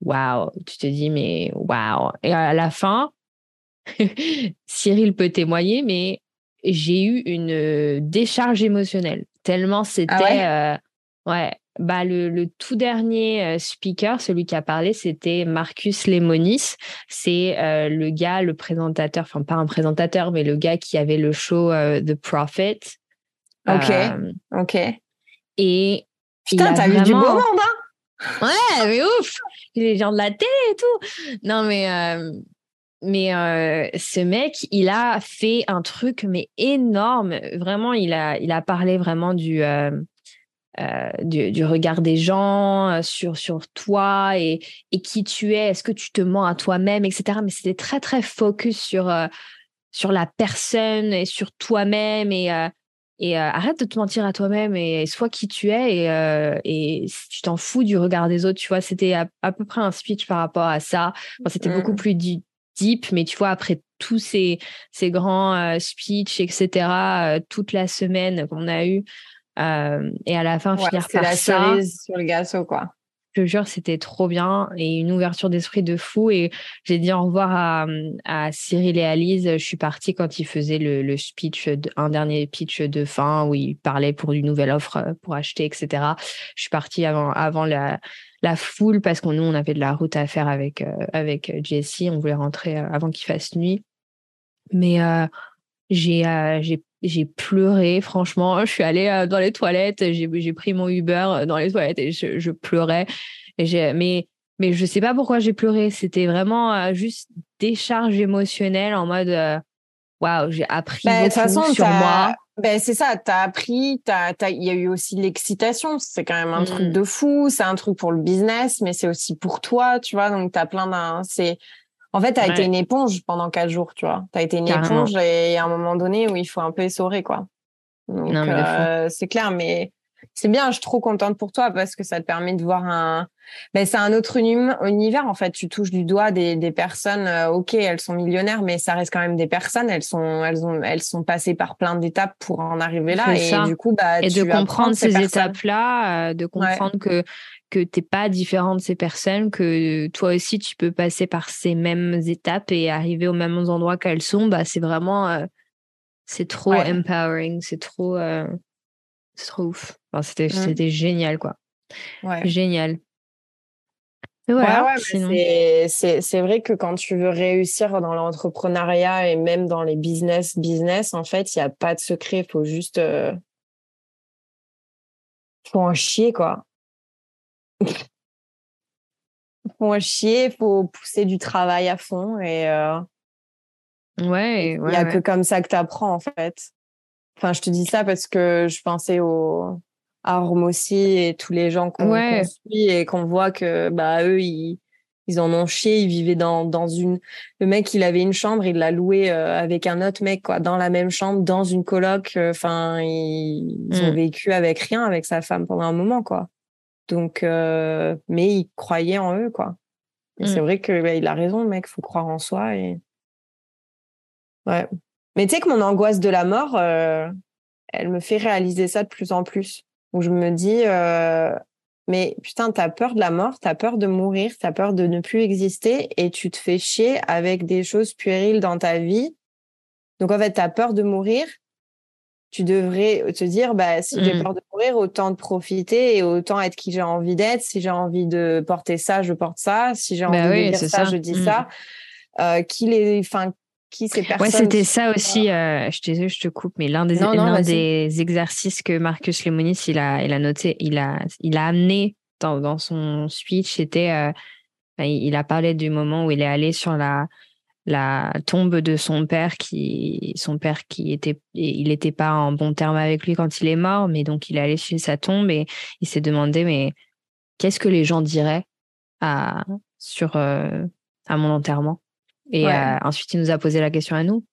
Speaker 2: waouh. Tu te dis, mais waouh. Et à la fin, Cyril peut témoigner, mais j'ai eu une décharge émotionnelle tellement ah c'était euh, ouais, bah le, le, tout dernier euh, speaker, celui qui a parlé, c'était Marcus Lemonis. C'est euh, le gars, le présentateur, enfin pas un présentateur, mais le gars qui avait le show The Prophet.
Speaker 1: Ok, ok.
Speaker 2: Et
Speaker 1: putain, t'as vu du beau monde, hein?
Speaker 2: Ouais, mais ouf, les gens de la télé et tout. Non mais mais euh, ce mec, il a fait un truc mais énorme. Vraiment, il a, il a parlé vraiment du, euh, euh, du, regard des gens sur, sur toi et, et qui tu es. Est-ce que tu te mens à toi-même, etc. Mais c'était très très focus sur sur la personne et sur toi-même et et arrête de te mentir à toi-même et sois qui tu es et, et tu t'en fous du regard des autres. Tu vois, c'était à, peu près un speech par rapport à ça. c'était beaucoup mmh. plus deep, mais tu vois, après tous ces, ces grands euh, speeches, etc., euh, toute la semaine qu'on a eu, euh, et à la fin, finir par
Speaker 1: la
Speaker 2: ça.
Speaker 1: sur le gâteau, quoi.
Speaker 2: Te jure, c'était trop bien et une ouverture d'esprit de fou. Et j'ai dit au revoir à, Cyril et Alice. Je suis partie quand ils faisaient le, speech, un dernier pitch de fin où ils parlaient pour une nouvelle offre euh, pour acheter, etc. Je suis partie avant, avant la, la foule parce qu'on nous, on avait de la route à faire avec, euh, avec Jessie. On voulait rentrer euh, avant qu'il fasse nuit. Mais euh, j'ai j'ai j'ai pleuré, franchement. Je suis allée euh, dans les toilettes, j'ai pris mon Uber euh, dans les toilettes et je, je pleurais. Et mais, mais je sais pas pourquoi j'ai pleuré. C'était vraiment euh, juste décharge émotionnelle en mode waouh, j'ai appris bah, beaucoup façon, sur moi.
Speaker 1: Ben, c'est ça, tu as appris, il y a eu aussi l'excitation, c'est quand même un truc mmh. de fou, c'est un truc pour le business, mais c'est aussi pour toi, tu vois, donc tu as plein d'un... C'est en fait, tu as été une éponge pendant quatre jours, tu vois. Tu as été une éponge et il y a un moment donné où il faut un peu essorer, quoi. Donc, euh, c'est clair, mais c'est bien, je suis trop contente pour toi parce que ça te permet de voir un. Ben, c'est un autre univers, en fait. Tu touches du doigt des, des personnes, euh, ok, elles sont millionnaires, mais ça reste quand même des personnes. Elles sont, elles ont, elles sont passées par plein d'étapes pour en arriver là. Et du coup, bah,
Speaker 2: et de comprendre ces, étapes-là, euh, de comprendre que que t'es pas différent de ces personnes, que toi aussi tu peux passer par ces mêmes étapes et arriver aux mêmes endroits qu'elles sont, bah c'est vraiment euh, c'est trop empowering, c'est trop euh, c'est trop ouf. Enfin, c'était mmh. c'était génial quoi. Ouais. Génial.
Speaker 1: c'est vrai que quand tu veux réussir dans l'entrepreneuriat et même dans les business, business, en fait, il n'y a pas de secret. Il faut juste. Euh... faut en chier, quoi faut chier, faut pousser du travail à fond et euh,
Speaker 2: ouais,
Speaker 1: il y a que comme ça que tu apprends en fait. Enfin, je te dis ça parce que je pensais au à aussi et tous les gens qu'on suit et qu'on voit que bah eux ils ils en ont chié, ils vivaient dans dans une le mec il avait une chambre, il l'a loué euh, avec un autre mec quoi, dans la même chambre, dans une coloc, euh, enfin ils, ont mmh. vécu avec rien avec sa femme pendant un moment quoi. Donc, euh, mais il croyait en eux, quoi. Et c'est mmh. vrai que bah, il a raison, le mec, faut croire en soi. Et... Ouais. Mais tu sais que mon angoisse de la mort, euh, elle me fait réaliser ça de plus en plus. Où je me dis, euh, mais putain, t'as peur de la mort, t'as peur de mourir, t'as peur de ne plus exister et tu te fais chier avec des choses puériles dans ta vie. Donc en fait, t'as peur de mourir tu devrais te dire bah si j'ai mmh. peur de mourir autant de profiter et autant être qui j'ai envie d'être. Si j'ai envie de porter ça je porte ça. Si j'ai bah envie de dire ça, je dis mmh. ça. Euh, qui les enfin qui ces personnes
Speaker 2: ouais c'était ça aussi euh, je te je te coupe mais l'un des l'un des exercices que Marcus Lemonis il a il a noté il a il a amené dans, dans son speech c'était euh, il a parlé du moment où il est allé sur la la tombe de son père qui son père qui était il n'était pas en bon terme avec lui quand il est mort mais donc il est allé chez sa tombe et il s'est demandé mais qu'est-ce que les gens diraient à sur euh, à mon enterrement? Et euh, ensuite il nous a posé la question à nous.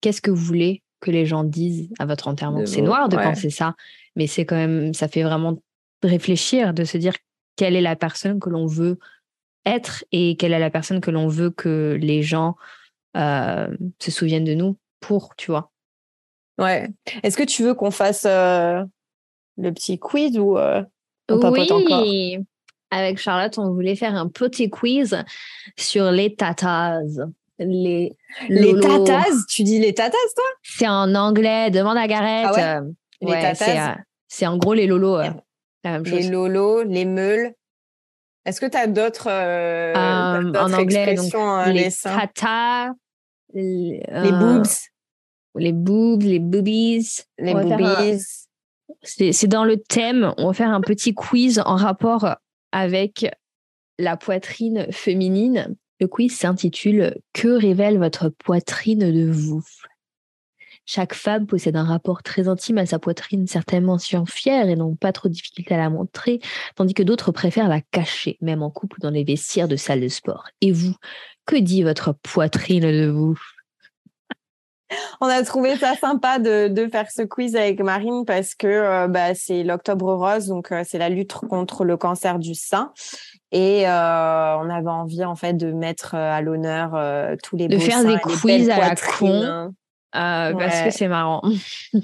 Speaker 2: Qu'est-ce que vous voulez que les gens disent à votre enterrement? C'est noir de penser ça mais c'est quand même ça fait vraiment réfléchir de se dire quelle est la personne que l'on veut être et quelle est la personne que l'on veut que les gens se souviennent de nous pour, tu vois.
Speaker 1: Ouais. Est-ce que tu veux qu'on fasse euh, le petit quiz ou euh, on
Speaker 2: oui. encore? Avec Charlotte, on voulait faire un petit quiz sur les tatas. Les,
Speaker 1: les tatas? Tu dis les tatas, toi?
Speaker 2: C'est en anglais. Demande à Gareth. Ah les tatas? C'est en gros les lolos. la même chose.
Speaker 1: Les lolos, les meules. Est-ce que tu as d'autres en anglais donc,
Speaker 2: les tatas,
Speaker 1: les, boobs?
Speaker 2: Les boobs, les boobies.
Speaker 1: Les boobies.
Speaker 2: C'est dans le thème. On va faire un petit quiz en rapport avec la poitrine féminine. Le quiz s'intitule Que révèle votre poitrine de vous? Chaque femme possède un rapport très intime à sa poitrine, certainement si fière et n'ont pas trop de difficulté à la montrer, tandis que d'autres préfèrent la cacher, même en couple dans les vestiaires de salle de sport. Et vous, que dit votre poitrine de vous?
Speaker 1: On a trouvé ça sympa de, faire ce quiz avec Marine parce que euh, bah, c'est l'Octobre Rose, donc euh, c'est la lutte contre le cancer du sein. Et euh, on avait envie en fait de mettre à l'honneur tous les
Speaker 2: de faire des quiz à la con parce que c'est marrant.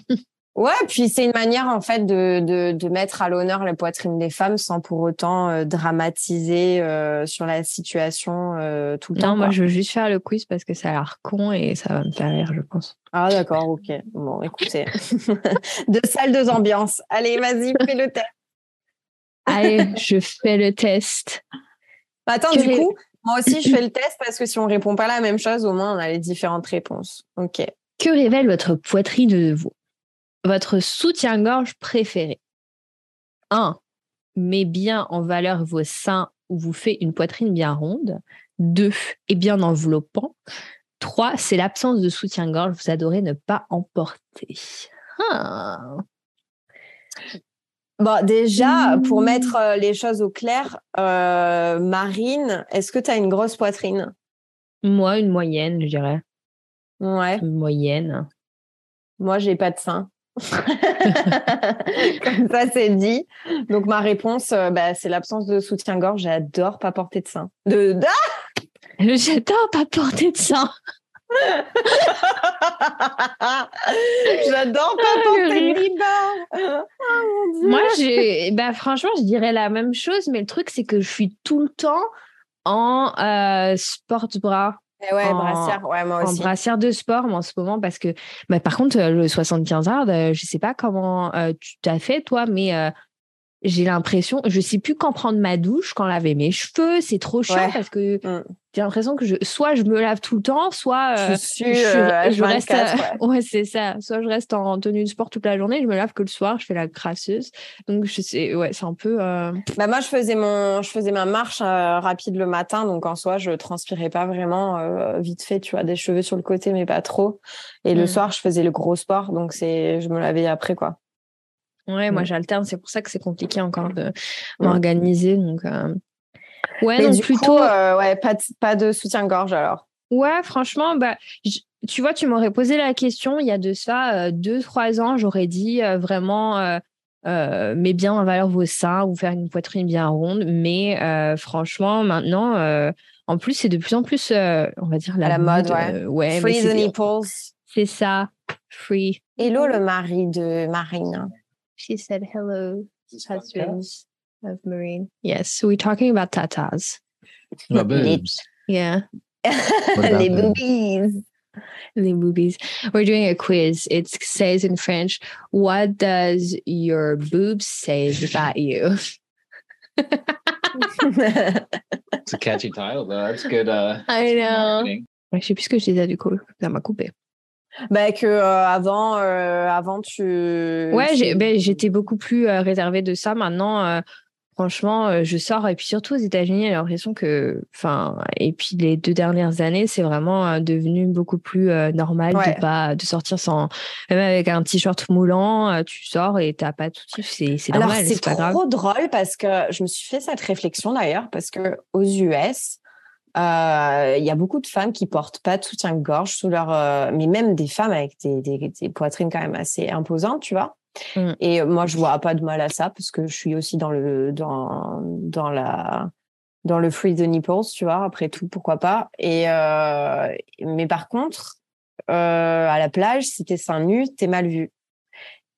Speaker 1: Ouais, puis c'est une manière en fait de, de, de mettre à l'honneur la poitrine des femmes sans pour autant euh, dramatiser euh, sur la situation euh, tout le
Speaker 2: Non,
Speaker 1: temps.
Speaker 2: moi
Speaker 1: quoi.
Speaker 2: je veux juste faire le quiz parce que ça a l'air con et ça va me faire rire, je pense.
Speaker 1: Ah d'accord, ok. Bon, écoutez, deux salles, deux ambiances. Allez, vas-y, fais le test.
Speaker 2: Allez, je fais le test.
Speaker 1: Bah, Attends,
Speaker 2: Que
Speaker 1: du coup, moi aussi je fais le test parce que si on répond pas la même chose, au moins on a les différentes réponses. Ok.
Speaker 2: Que révèle votre poitrine de vous Votre soutien-gorge préféré? 1. Met bien en valeur vos seins ou vous fait une poitrine bien ronde. 2. Est bien enveloppant. 3. C'est l'absence de soutien-gorge. Vous adorez ne pas emporter. Ah.
Speaker 1: Bon, déjà, pour
Speaker 2: Mmh.
Speaker 1: mettre euh, les choses au clair, euh, Marine, est-ce que tu as une grosse poitrine?
Speaker 2: Moi, une moyenne, je dirais.
Speaker 1: Ouais,
Speaker 2: moyenne.
Speaker 1: moi j'ai pas de sein. Comme ça, c'est dit. Donc ma réponse, euh, bah, c'est l'absence de soutien-gorge. J'adore pas porter de sein. De... Ah
Speaker 2: J'adore pas porter de sein.
Speaker 1: J'adore pas
Speaker 2: Ah,
Speaker 1: porter de ribard. Oh Dieu.
Speaker 2: Moi, j'ai, bah, franchement, je dirais la même chose, mais le truc, c'est que je suis tout le temps en euh, sport bras,
Speaker 1: Eh ouais,
Speaker 2: en-
Speaker 1: brassière. Ouais, moi
Speaker 2: en
Speaker 1: aussi.
Speaker 2: brassière de sport moi, en ce moment, parce que, bah, par contre, euh, le 75 hard, euh, je sais pas comment euh, tu t'as fait, toi, mais euh, j'ai l'impression, je sais plus quand prendre ma douche, quand laver mes cheveux, c'est trop chiant
Speaker 1: Ouais.
Speaker 2: parce que
Speaker 1: Mm.
Speaker 2: j'ai l'impression que je, soit je me lave tout le temps, soit euh,
Speaker 1: je suis euh,
Speaker 2: je reste,
Speaker 1: H24, ouais.
Speaker 2: ouais, c'est ça. Soit je reste en tenue de sport toute la journée, je me lave que le soir, je fais la crasseuse. Donc je sais, ouais, c'est un peu. euh,
Speaker 1: Bah moi, je faisais mon, je faisais ma marche euh, rapide le matin, donc en soi, je transpirais pas vraiment euh, vite fait, tu vois, des cheveux sur le côté, mais pas trop. Et le
Speaker 2: Mm.
Speaker 1: soir, je faisais le gros sport, donc c'est, je me lavais après quoi.
Speaker 2: Ouais, moi j'alterne, c'est pour ça que c'est compliqué encore de m'organiser. Donc, euh, ouais,
Speaker 1: Mais
Speaker 2: donc
Speaker 1: du
Speaker 2: plutôt.
Speaker 1: coup, euh, ouais, pas de, pas de soutien-gorge alors.
Speaker 2: Ouais, franchement, bah, j- tu vois, tu m'aurais posé la question il y a de ça euh, deux, trois ans, j'aurais dit vraiment. Euh, mets bien en valeur vos seins ou faire une poitrine bien ronde. Mais euh, franchement, maintenant, euh, en plus, c'est de plus en plus, on va dire, la,
Speaker 1: mode,
Speaker 2: ouais, mais
Speaker 1: Free the nipples.
Speaker 2: c'est ça. Free.
Speaker 1: Hello le mari de Marine.
Speaker 2: She said hello, husbands of Marine. Yes, so we're talking about tatas.
Speaker 3: My boobs.
Speaker 2: Yeah,
Speaker 3: about
Speaker 1: Les boobies.
Speaker 2: the boobies. We're doing a quiz. It says in French, "What does your boobs say about you?"
Speaker 3: It's a catchy title, though. That's good. Uh,
Speaker 2: I know.
Speaker 3: marketing.
Speaker 2: Ouais, je sais plus ce que je disais du coup. Ça m'a coupé.
Speaker 1: Bah que euh, avant, euh, avant tu.
Speaker 2: Ouais,
Speaker 1: tu-
Speaker 2: ben, j'étais beaucoup plus euh, réservée de ça. Maintenant, franchement, je sors et puis surtout aux États-Unis, j'ai l'impression que, enfin, et puis les deux dernières années, c'est vraiment devenu beaucoup plus normal
Speaker 1: Ouais.
Speaker 2: de pas de sortir sans, même avec un t-shirt moulant, tu sors et t'as pas tout de suite, c'est c'est
Speaker 1: Alors
Speaker 2: normal,
Speaker 1: c'est
Speaker 2: c'est pas grave.
Speaker 1: trop drôle parce que je me suis fait cette réflexion d'ailleurs parce que aux US, euh, il y a beaucoup de femmes qui portent pas de soutien-gorge sous leur, euh, mais même des femmes avec des, des, des poitrines quand même assez imposantes, tu vois.
Speaker 2: Mm.
Speaker 1: Et moi je vois pas de mal à ça parce que je suis aussi dans le dans dans la dans le free the nipples, tu vois. Après tout, pourquoi pas. Et euh, mais par contre, à la plage, si t'es seins nus, t'es mal vu.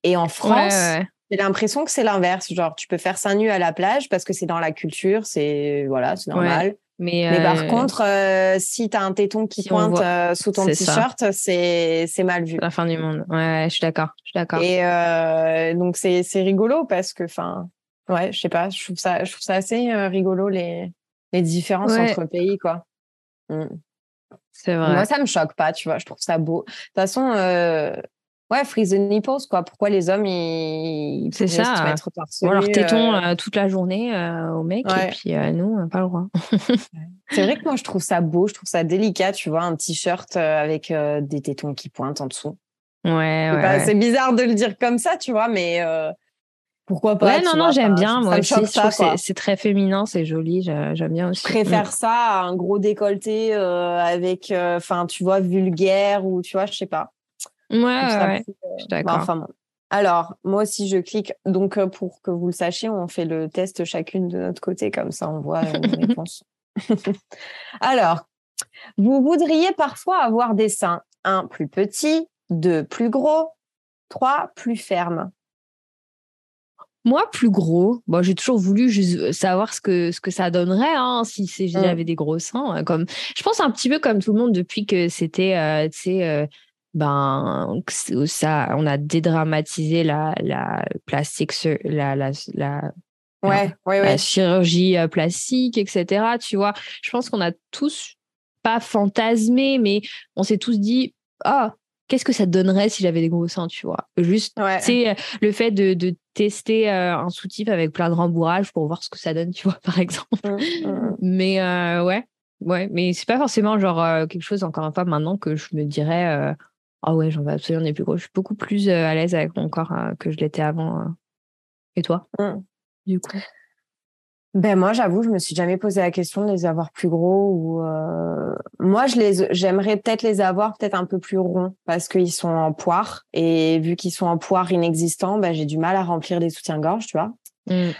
Speaker 1: Et en France,
Speaker 2: ouais, ouais.
Speaker 1: j'ai l'impression que c'est l'inverse. Genre, tu peux faire seins nus à la plage parce que c'est dans la culture, c'est voilà, c'est normal.
Speaker 2: Mais,
Speaker 1: Mais par
Speaker 2: euh,
Speaker 1: contre, euh, si t'as un téton qui
Speaker 2: si
Speaker 1: pointe
Speaker 2: voit-
Speaker 1: euh, sous ton t-shirt, c'est mal vu.
Speaker 2: la fin du monde. Ouais, je suis d'accord, je suis d'accord.
Speaker 1: Et euh, donc c'est rigolo parce que, enfin, ouais, je sais pas, je trouve ça, je trouve ça assez rigolo les les différences
Speaker 2: Ouais.
Speaker 1: entre pays, quoi. Mm.
Speaker 2: C'est vrai.
Speaker 1: Moi, ça me choque pas, tu vois. Je trouve ça beau. De toute façon, ouais, freeze the nipples, quoi. Pourquoi les hommes, ils,
Speaker 2: C'est ça.
Speaker 1: se mettre torse
Speaker 2: Ou alors
Speaker 1: nu,
Speaker 2: tétons
Speaker 1: euh,
Speaker 2: euh, toute la journée euh, aux mecs
Speaker 1: Ouais.
Speaker 2: et puis euh, nous, on n'a pas le droit.
Speaker 1: C'est vrai que moi, je trouve ça beau, je trouve ça délicat, tu vois, un t-shirt euh, avec euh, des tétons qui pointent en dessous.
Speaker 2: Ouais,
Speaker 1: C'est
Speaker 2: ouais.
Speaker 1: C'est bizarre de le dire comme ça, tu vois, mais pourquoi pas
Speaker 2: Ouais, non, non, j'aime bien. Moi aussi, c'est- très féminin, c'est joli. J'aime bien aussi.
Speaker 1: Je préfère ça à un gros décolleté avec, enfin, tu vois, vulgaire ou, tu vois, je sais pas.
Speaker 2: Ouais,
Speaker 1: plus, euh,
Speaker 2: Je suis
Speaker 1: bah,
Speaker 2: d'accord.
Speaker 1: enfin bon. Alors, moi aussi, je clique. Donc, euh, pour que vous le sachiez, on fait le test chacune de notre côté, comme ça, on voit euh, les réponses. Alors, vous voudriez parfois avoir des seins, un plus petit, deux plus gros, 3, plus ferme.
Speaker 2: Moi, plus gros. Bon, j'ai toujours voulu juste savoir ce que, ce que ça donnerait hein, si c'est-
Speaker 1: Mm.
Speaker 2: j'avais des gros seins. euh, Comme, je pense un petit peu comme tout le monde depuis que c'était, euh, euh, ben, c'est- ça, on a dédramatisé la, la plastique, la, la, la,
Speaker 1: Ouais, ouais,
Speaker 2: la
Speaker 1: ouais.
Speaker 2: chirurgie euh, plastique, etc. Tu vois, je pense qu'on a tous pas fantasmé, mais on s'est tous dit, ah, qu'est-ce que ça donnerait si j'avais des gros seins, tu vois. Juste, sais, le fait de, de tester euh, un soutif avec plein de rembourrage pour voir ce que ça donne, tu vois, par exemple.
Speaker 1: Mm, mm.
Speaker 2: Mais euh, ouais, ouais, mais c'est pas forcément genre euh, quelque chose, encore une fois, maintenant que je me dirais, ah ouais, j'en veux absolument des plus gros. Je suis beaucoup plus euh, à l'aise avec mon corps euh, que je l'étais avant. euh. Et toi,
Speaker 1: Mm.
Speaker 2: du coup?
Speaker 1: Ben moi, j'avoue, je me suis jamais posé la question de les avoir plus gros ou euh, moi je les j'aimerais peut-être les avoir peut-être un peu plus ronds parce qu'ils sont en poire et vu qu'ils sont en poire inexistant, ben j'ai du mal à remplir des soutiens-gorge, tu vois.
Speaker 2: Mm.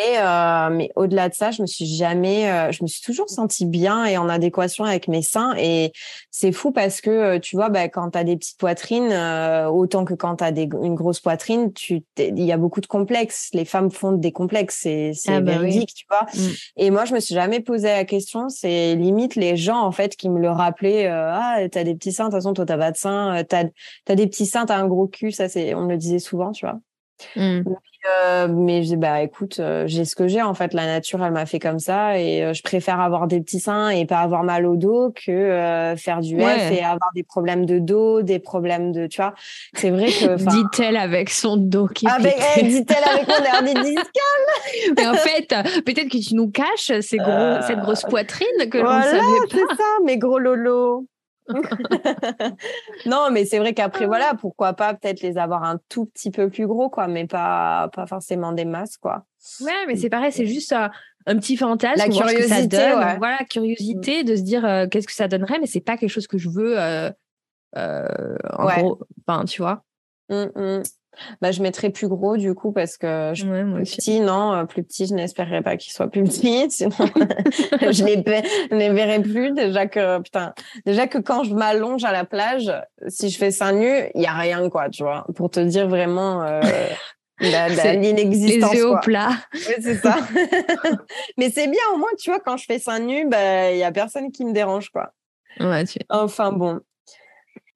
Speaker 1: Et, euh, mais au-delà de ça, je me suis jamais, euh, je me suis toujours sentie bien et en adéquation avec mes seins. Et c'est fou parce que euh, tu vois, bah, quand tu as des petites poitrines, euh, autant que quand tu as des, une grosse poitrine, il y a beaucoup de complexes. Les femmes font des complexes, c'est
Speaker 2: Ah bah oui.
Speaker 1: tu vois.
Speaker 2: Mm.
Speaker 1: Et moi, je me suis jamais posé la question. C'est limite les gens en fait qui me le rappelaient. euh, ah, t'as des petits seins. De toute façon, toi, t'as pas de seins. euh, T'as as des petits seins. T'as un gros cul. Ça, c'est, on me le disait souvent, tu vois.
Speaker 2: Mm.
Speaker 1: Euh, mais j'ai bah écoute, euh, j'ai ce que j'ai en fait. La nature, elle m'a fait comme ça et euh, je préfère avoir des petits seins et pas avoir mal au dos que faire du F
Speaker 2: Ouais.
Speaker 1: et avoir des problèmes de dos, des problèmes de, tu vois. C'est vrai que.
Speaker 2: Dit-elle avec son dos qui
Speaker 1: Avec, eh, dit-elle avec mon de disque.
Speaker 2: Mais en fait, peut-être que tu nous caches ces gros,
Speaker 1: Euh,
Speaker 2: cette grosse poitrine que
Speaker 1: voilà,
Speaker 2: l'on savait
Speaker 1: c'est
Speaker 2: pas.
Speaker 1: ça, mes gros lolos. non, mais c'est vrai qu'après, voilà, pourquoi pas peut-être les avoir un tout petit peu plus gros, quoi, mais pas, pas forcément des masses, quoi.
Speaker 2: Ouais, mais c'est pareil, c'est juste un, un petit fantasme.
Speaker 1: La
Speaker 2: ça
Speaker 1: curiosité,
Speaker 2: donne.
Speaker 1: ouais.
Speaker 2: Voilà, curiosité de se dire euh, qu'est-ce que ça donnerait, mais c'est pas quelque chose que je veux. euh, euh, en
Speaker 1: Ouais.
Speaker 2: gros, enfin, tu vois.
Speaker 1: Hum, hum. Bah, je mettrais plus gros, du coup, parce que je
Speaker 2: Ouais, moi
Speaker 1: plus
Speaker 2: aussi.
Speaker 1: petit, non, euh, plus petit, je n'espérerais pas qu'il soit plus petit, sinon je les, les verrai plus. Déjà que, putain, déjà que quand je m'allonge à la plage, si je fais seins nus, il y a rien, quoi, tu vois, pour te dire vraiment euh, l'inexistence.
Speaker 2: Les yeux au plat.
Speaker 1: Oui, c'est ça. Mais c'est bien, au moins, tu vois, quand je fais seins nus, bah, il y a personne qui me dérange, quoi.
Speaker 2: Ouais, tu-
Speaker 1: Enfin, bon.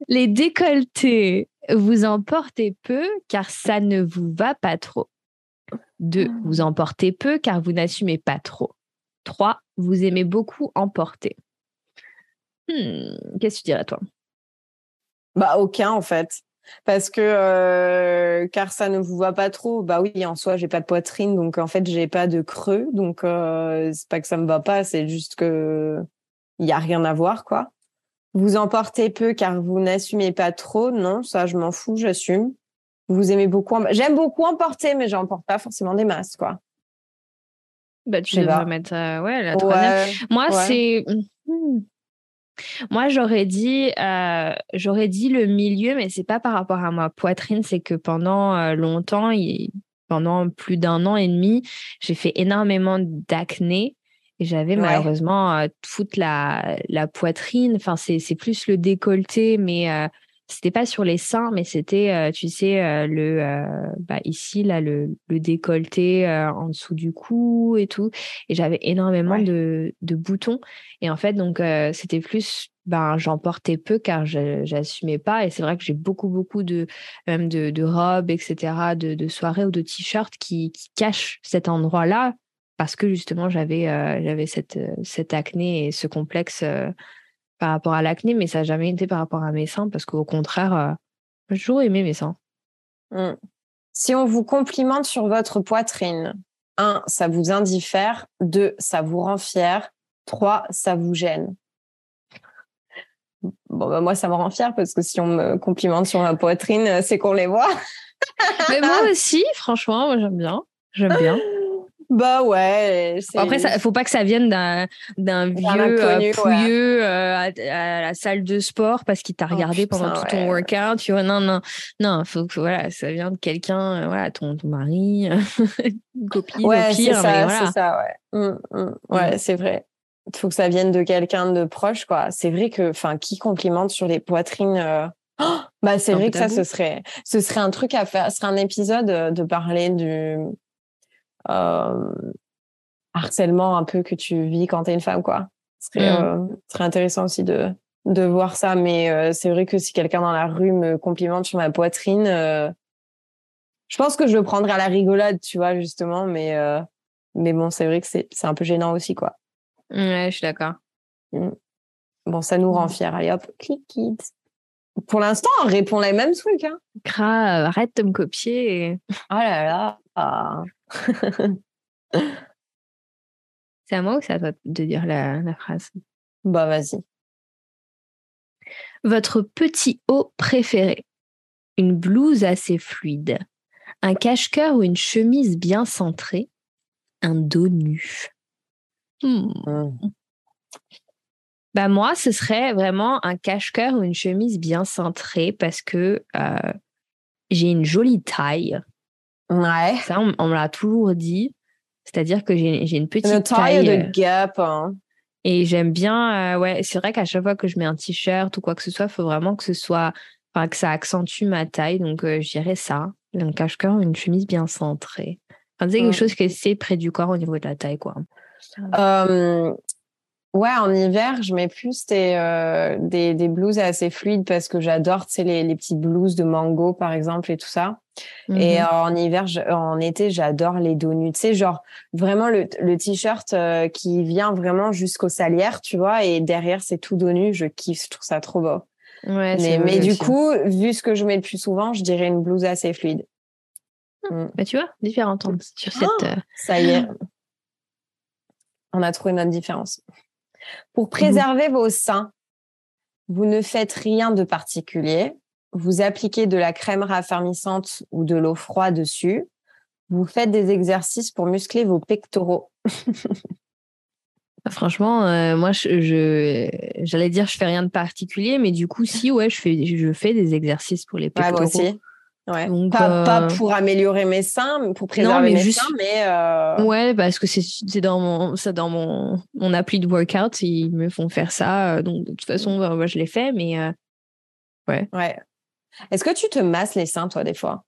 Speaker 2: Les décolletés, vous en portez peu car ça ne vous va pas trop. Deux, vous en portez peu car vous n'assumez pas trop. Trois, vous aimez beaucoup en porter. Hmm, Qu'est-ce que tu dirais, toi?
Speaker 1: Bah, aucun, en fait. Parce que, euh, car ça ne vous voit pas trop, bah oui, en soi, j'ai pas de poitrine, donc en fait, j'ai pas de creux. Donc, euh, c'est pas que ça me va pas, c'est juste que il y a rien à voir, quoi. Vous en portez peu car vous n'assumez pas trop. Non, ça, je m'en fous, j'assume. Vous aimez beaucoup en... J'aime beaucoup en porter, mais j'en porte pas forcément des masses, quoi.
Speaker 2: bah, Tu devrais mettre euh, ouais, la troisième.
Speaker 1: Ouais.
Speaker 2: Moi,
Speaker 1: Ouais.
Speaker 2: c'est. Moi, j'aurais dit, euh, j'aurais dit le milieu, mais c'est pas par rapport à ma poitrine, c'est que pendant euh, longtemps, il- pendant plus d'un an et demi, j'ai fait énormément d'acné et j'avais
Speaker 1: Ouais.
Speaker 2: malheureusement toute la, la poitrine. Enfin, c'est c'est plus le décolleté, mais euh, c'était pas sur les seins, mais c'était, euh, tu sais, euh, le euh, bah, ici là le, le décolleté euh, en dessous du cou et tout. Et j'avais énormément
Speaker 1: Ouais.
Speaker 2: de, de boutons. Et en fait, donc, euh, c'était plus, ben, j'en portais peu car je j'assumais pas. Et c'est vrai que j'ai beaucoup, beaucoup de, même de, de robes, etc., de, de soirées ou de t-shirts qui, qui cachent cet endroit-là parce que justement, j'avais euh, j'avais cette, euh, cette acné et ce complexe euh, par rapport à l'acné, mais ça n'a jamais été par rapport à mes seins parce qu'au contraire, euh, j'ai toujours aimé mes seins.
Speaker 1: Mm. Si on vous complimente sur votre poitrine, un, ça vous indiffère. Deux, ça vous rend fier. Trois, ça vous gêne. Bon, bah, moi, ça me rend fier parce que si on me complimente sur ma poitrine, euh, c'est qu'on les voit.
Speaker 2: mais moi aussi, franchement, j'aime bien. J'aime bien.
Speaker 1: Bah ouais.
Speaker 2: Après, il faut pas que ça vienne d'un vieux euh, pouilleux euh, à, à la salle de sport parce qu'il t'a
Speaker 1: Oh,
Speaker 2: regardé pendant tout ton workout. Tu vois, non, non, non, faut que voilà, ça vient de quelqu'un, euh, voilà, ton, ton mari, une copine
Speaker 1: Ouais,
Speaker 2: au
Speaker 1: c'est
Speaker 2: pire, mais
Speaker 1: ça,
Speaker 2: voilà.
Speaker 1: c'est ça, ouais. Mm, mm. Ouais, c'est vrai. Il faut que ça vienne de quelqu'un de proche, quoi. C'est vrai que, enfin, qui complimente sur les poitrines euh, bah, c'est vrai que ça, ce serait, ce serait un truc à faire. Ce serait un épisode de parler du harcèlement un peu que tu vis quand tu es une femme, quoi. Ce serait,
Speaker 2: Mm.
Speaker 1: euh, ce serait intéressant aussi de, de voir ça. Mais euh, c'est vrai que si quelqu'un dans la rue me complimente sur ma poitrine, euh, je pense que je le prendrais à la rigolade, tu vois, justement. Mais, euh, mais bon, c'est vrai que c'est c'est un peu gênant aussi, quoi.
Speaker 2: Ouais, je suis d'accord.
Speaker 1: Bon, ça nous rend
Speaker 2: Mm.
Speaker 1: fiers. Allez, hop, click it. Pour l'instant, on répond les mêmes trucs, hein.
Speaker 2: Grave, arrête de me copier.
Speaker 1: Oh là là.
Speaker 2: C'est à moi ou c'est à toi de dire la, la phrase?
Speaker 1: Bah, vas-y.
Speaker 2: Votre petit haut préféré Une blouse assez fluide, un cache-cœur ou une chemise bien centrée, un dos nu. Hmm. Bah moi, ce serait vraiment un cache-cœur ou une chemise bien cintrée parce que euh, j'ai une jolie taille.
Speaker 1: Ouais.
Speaker 2: Ça, on, on me l'a toujours dit. C'est-à-dire que j'ai une petite
Speaker 1: Une taille
Speaker 2: taille.
Speaker 1: de gap. Hein.
Speaker 2: Et j'aime bien, euh, ouais, c'est vrai qu'à chaque fois que je mets un t-shirt ou quoi que ce soit, il faut vraiment que ce soit, enfin, que ça accentue ma taille. Donc, euh, je dirais ça. Un cache-cœur ou une chemise bien centrée. Enfin, c'est
Speaker 1: Mm.
Speaker 2: quelque chose qui est près du corps au niveau de la taille, quoi.
Speaker 1: Euh, ouais, en hiver, je mets plus des, euh, des, des blouses assez fluides parce que j'adore, tu sais, les, les petites blouses de mango, par exemple, et tout ça. Et euh, en hiver, je- en été, j'adore les dos nus. Tu sais, genre vraiment le, le t-shirt euh, qui vient vraiment jusqu'aux salières, tu vois, et derrière, c'est tout dos nu. Je kiffe, je trouve ça trop beau.
Speaker 2: Ouais,
Speaker 1: Mais, mais du
Speaker 2: aussi.
Speaker 1: coup, vu ce que je mets le plus souvent, je dirais une blouse assez fluide.
Speaker 2: Bah, tu vois, différentes hein, sur cette.
Speaker 1: Oh
Speaker 2: euh,
Speaker 1: Ça y est. On a trouvé notre différence. Pour préserver vos seins, vous ne faites rien de particulier. Vous appliquez de la crème raffermissante ou de l'eau froide dessus. Vous faites des exercices pour muscler vos pectoraux.
Speaker 2: Franchement, euh, moi, je, je- j'allais dire, je fais rien de particulier, mais du coup, si, ouais, je fais, je fais des exercices pour les
Speaker 1: Ouais,
Speaker 2: pectoraux.
Speaker 1: moi aussi. Ouais.
Speaker 2: Donc,
Speaker 1: pas, pas
Speaker 2: euh,
Speaker 1: pour améliorer mes seins, mais pour préserver
Speaker 2: mais
Speaker 1: mes
Speaker 2: juste-
Speaker 1: seins, mais euh,
Speaker 2: Ouais, parce que c'est dans mon c'est dans mon mon appli de workout, ils me font faire ça. euh, Donc de toute façon, bah, moi je l'ai fait, mais euh,
Speaker 1: ouais. Est-ce que tu te masses les seins, toi, des fois?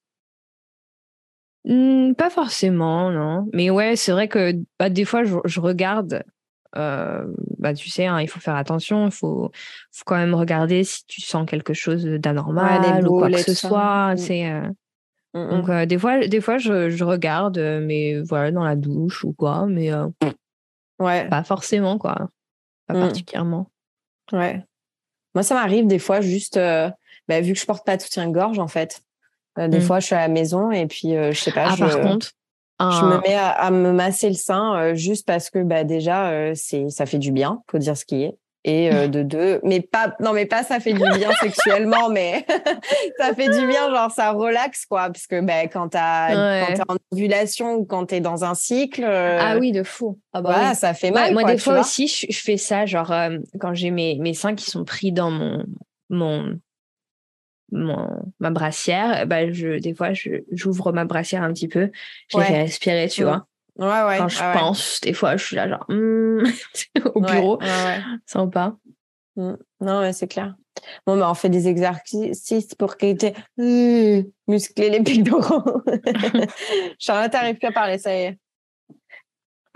Speaker 2: Hmm, pas forcément, non. Mais ouais, c'est vrai que bah, des fois je, je regarde. euh, bah tu sais, hein, il faut faire attention. Il faut faut quand même regarder si tu sens quelque chose d'anormal ou quoi que ce soit.
Speaker 1: Mm.
Speaker 2: C'est euh,
Speaker 1: Mm, mm.
Speaker 2: donc euh, des fois des fois je, je regarde, mais voilà dans la douche ou quoi, mais
Speaker 1: Ouais.
Speaker 2: pas forcément quoi, pas particulièrement.
Speaker 1: Ouais. Moi, ça m'arrive des fois juste, euh, bah, vu que je porte pas de soutien-gorge, en fait. euh, des
Speaker 2: Mm.
Speaker 1: fois, je suis à la maison et puis, euh, je sais pas,
Speaker 2: Ah,
Speaker 1: je,
Speaker 2: par contre,
Speaker 1: je me mets à, à me masser le sein euh, juste parce que bah, déjà, euh, c'est, ça fait du bien, faut dire ce qui est. Et euh, de deux, mais pas, non, mais pas ça fait du bien sexuellement, mais ça fait du bien, genre ça relaxe, quoi. Parce que bah, quand, t'as,
Speaker 2: Ouais.
Speaker 1: en ovulation ou quand t'es dans un cycle, euh,
Speaker 2: Ah oui, de fou. Ah bah
Speaker 1: voilà,
Speaker 2: oui.
Speaker 1: ça fait
Speaker 2: Ouais,
Speaker 1: mal.
Speaker 2: moi,
Speaker 1: quoi,
Speaker 2: des fois aussi, je, je fais ça, genre, euh, quand j'ai mes, mes seins qui sont pris dans mon, mon, mon, ma brassière, bah, je, des fois, je, j'ouvre ma brassière un petit peu, je les
Speaker 1: Ouais.
Speaker 2: fais respirer, tu
Speaker 1: Mm.
Speaker 2: vois.
Speaker 1: Ouais, ouais.
Speaker 2: Quand je pense, des fois, je suis là, genre, hmm, au bureau, sympa.
Speaker 1: Non, mais c'est clair. Bon, bah, on fait des exercices pour éviter euh, muscler les pectoraux. Charlotte n'arrive plus à parler, ça y est.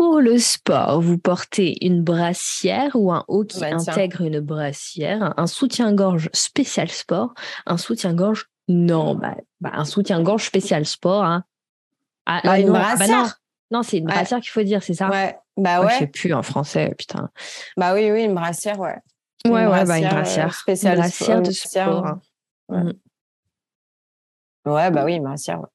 Speaker 2: Pour le sport, vous portez une brassière ou un haut qui
Speaker 1: Bah,
Speaker 2: intègre une brassière, un soutien-gorge spécial sport, un soutien-gorge normal. Bah, un soutien-gorge spécial sport. Hein. Ah,
Speaker 1: Bah,
Speaker 2: ah,
Speaker 1: une
Speaker 2: non, ah, bah
Speaker 1: brassière.
Speaker 2: non. Non, c'est une
Speaker 1: Ouais.
Speaker 2: brassière qu'il faut dire, c'est ça?
Speaker 1: Ouais, bah
Speaker 2: Ouais,
Speaker 1: ouais.
Speaker 2: Je sais plus en français, putain.
Speaker 1: Bah oui, oui, une brassière, ouais.
Speaker 2: Ouais,
Speaker 1: Une
Speaker 2: ouais, bah, une
Speaker 1: brassière, euh, spéciale
Speaker 2: Une brassière de sport. hein.
Speaker 1: ouais.
Speaker 2: Mm.
Speaker 1: Ouais, bah oui, une brassière, ouais.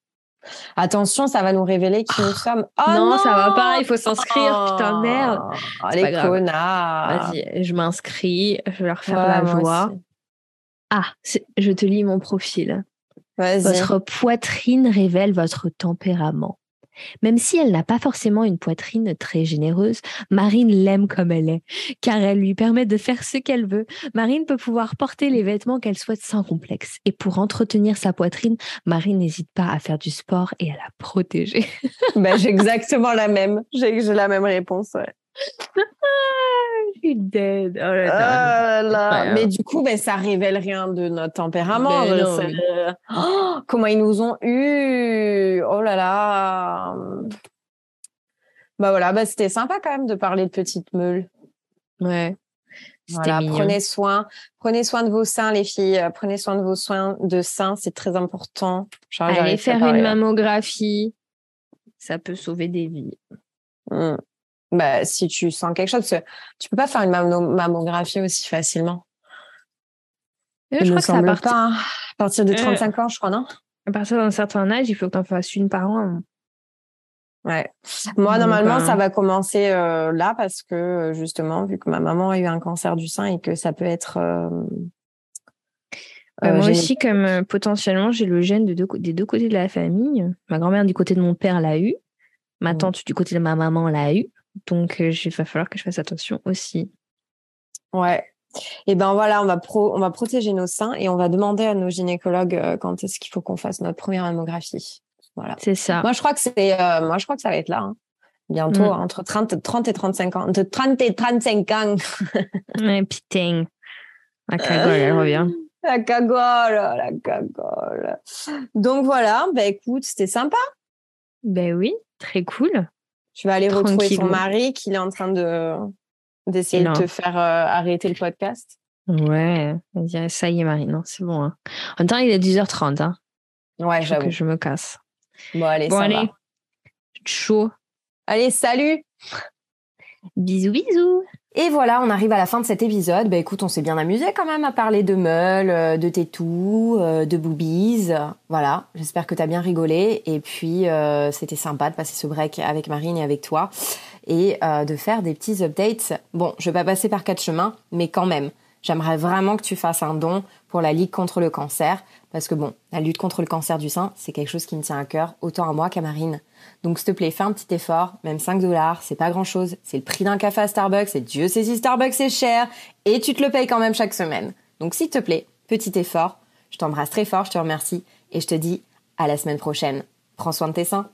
Speaker 1: Attention, ça va nous révéler qui nous sommes. Oh
Speaker 2: Ah. non,
Speaker 1: non,
Speaker 2: ça va pas, il faut s'inscrire, putain, merde.
Speaker 1: Oh, les connards.
Speaker 2: Vas-y, je m'inscris, je vais leur faire
Speaker 1: Ouais,
Speaker 2: la
Speaker 1: aussi.
Speaker 2: Ah, je te lis mon profil. Votre poitrine révèle votre tempérament. Même si elle n'a pas forcément une poitrine très généreuse, Marine l'aime comme elle est, car elle lui permet de faire ce qu'elle veut. Marine peut pouvoir porter les vêtements qu'elle souhaite sans complexe. Et pour entretenir sa poitrine, Marine n'hésite pas à faire du sport et à la protéger.
Speaker 1: Bah, j'ai exactement la même. J'ai la même réponse, ouais.
Speaker 2: Je suis dead. Oh là là.
Speaker 1: Ah là. Mais du coup, ben, ça révèle rien de notre tempérament.
Speaker 2: Ben non,
Speaker 1: Ça-
Speaker 2: mais-
Speaker 1: Oh, comment ils nous ont eu Oh là là Bah voilà, bah c'était sympa quand même de parler de petites meules.
Speaker 2: Ouais.
Speaker 1: Voilà,
Speaker 2: mignon.
Speaker 1: prenez soin, prenez soin de vos seins, les filles. Prenez soin de vos soins de seins, c'est très important.
Speaker 2: Allez faire une mammographie. Ça peut sauver des vies.
Speaker 1: Mm. Bah, si tu sens quelque chose, parce que tu peux pas faire une mammo- mammographie aussi facilement.
Speaker 2: Euh,
Speaker 1: Il
Speaker 2: je
Speaker 1: me
Speaker 2: crois que
Speaker 1: semble
Speaker 2: partir,
Speaker 1: pas. hein. À partir de
Speaker 2: Euh.
Speaker 1: 35 ans, je crois, non?
Speaker 2: à partir d'un certain âge, il faut que tu en fasses une par an.
Speaker 1: Ouais. Moi, normalement,
Speaker 2: euh,
Speaker 1: ça va commencer euh, là parce que euh, justement, vu que ma maman a eu un cancer du sein et que ça peut être. euh,
Speaker 2: Bah,
Speaker 1: euh,
Speaker 2: moi aussi, comme euh, potentiellement j'ai le gène de deux, co- des deux côtés de la famille. Ma grand-mère du côté de mon père l'a eu. Ma
Speaker 1: Mm.
Speaker 2: tante du côté de ma maman l'a eu. Donc, euh, il va falloir que je fasse attention aussi.
Speaker 1: Ouais. Et ben voilà, on va pro, on va protéger nos seins et on va demander à nos gynécologues euh, quand est-ce qu'il faut qu'on fasse notre première mammographie. Voilà.
Speaker 2: C'est ça.
Speaker 1: Moi, je crois que c'est, euh, moi, je crois que ça va être là. hein. Bientôt,
Speaker 2: Mm.
Speaker 1: entre 30, 30 et 35 ans. De 30 et 35 ans.
Speaker 2: Ouais, putain. La cagole, elle revient.
Speaker 1: La cagole, la cagole. Donc voilà, ben écoute, c'était sympa.
Speaker 2: Ben oui, très cool.
Speaker 1: Je vais aller retrouver son mari qu'il est en train de d'essayer de te faire euh, arrêter le podcast.
Speaker 2: Ouais, ça y est, Marie. Non, c'est bon. hein. En même temps, il est 10h30. Hein.
Speaker 1: Ouais, j'avoue.
Speaker 2: que je me casse.
Speaker 1: Bon, allez,
Speaker 2: Bon,
Speaker 1: ça
Speaker 2: allez.
Speaker 1: va.
Speaker 2: Chaud.
Speaker 1: Allez, salut
Speaker 2: Bisous, bisous.
Speaker 1: Et voilà, on arrive à la fin de cet épisode. Bah écoute, on s'est bien amusé quand même à parler de meules, euh, de tétous, euh, de boobies. Voilà, j'espère que t'as bien rigolé. Et puis, euh, c'était sympa de passer ce break avec Marine et avec toi. Et de faire des petits updates. Bon, je vais pas passer par quatre chemins, mais quand même, j'aimerais vraiment que tu fasses un don pour la Ligue contre le cancer. Parce que bon, la lutte contre le cancer du sein, c'est quelque chose qui me tient à cœur, autant à moi qu'à Marine. Donc s'il te plaît, fais un petit effort, même 5 dollars, c'est pas grand chose, c'est le prix d'un café à Starbucks, et Dieu sait si Starbucks c'est cher, et tu te le payes quand même chaque semaine. Donc s'il te plaît, petit effort, je t'embrasse très fort, je te remercie, et je te dis à la semaine prochaine. Prends soin de tes seins.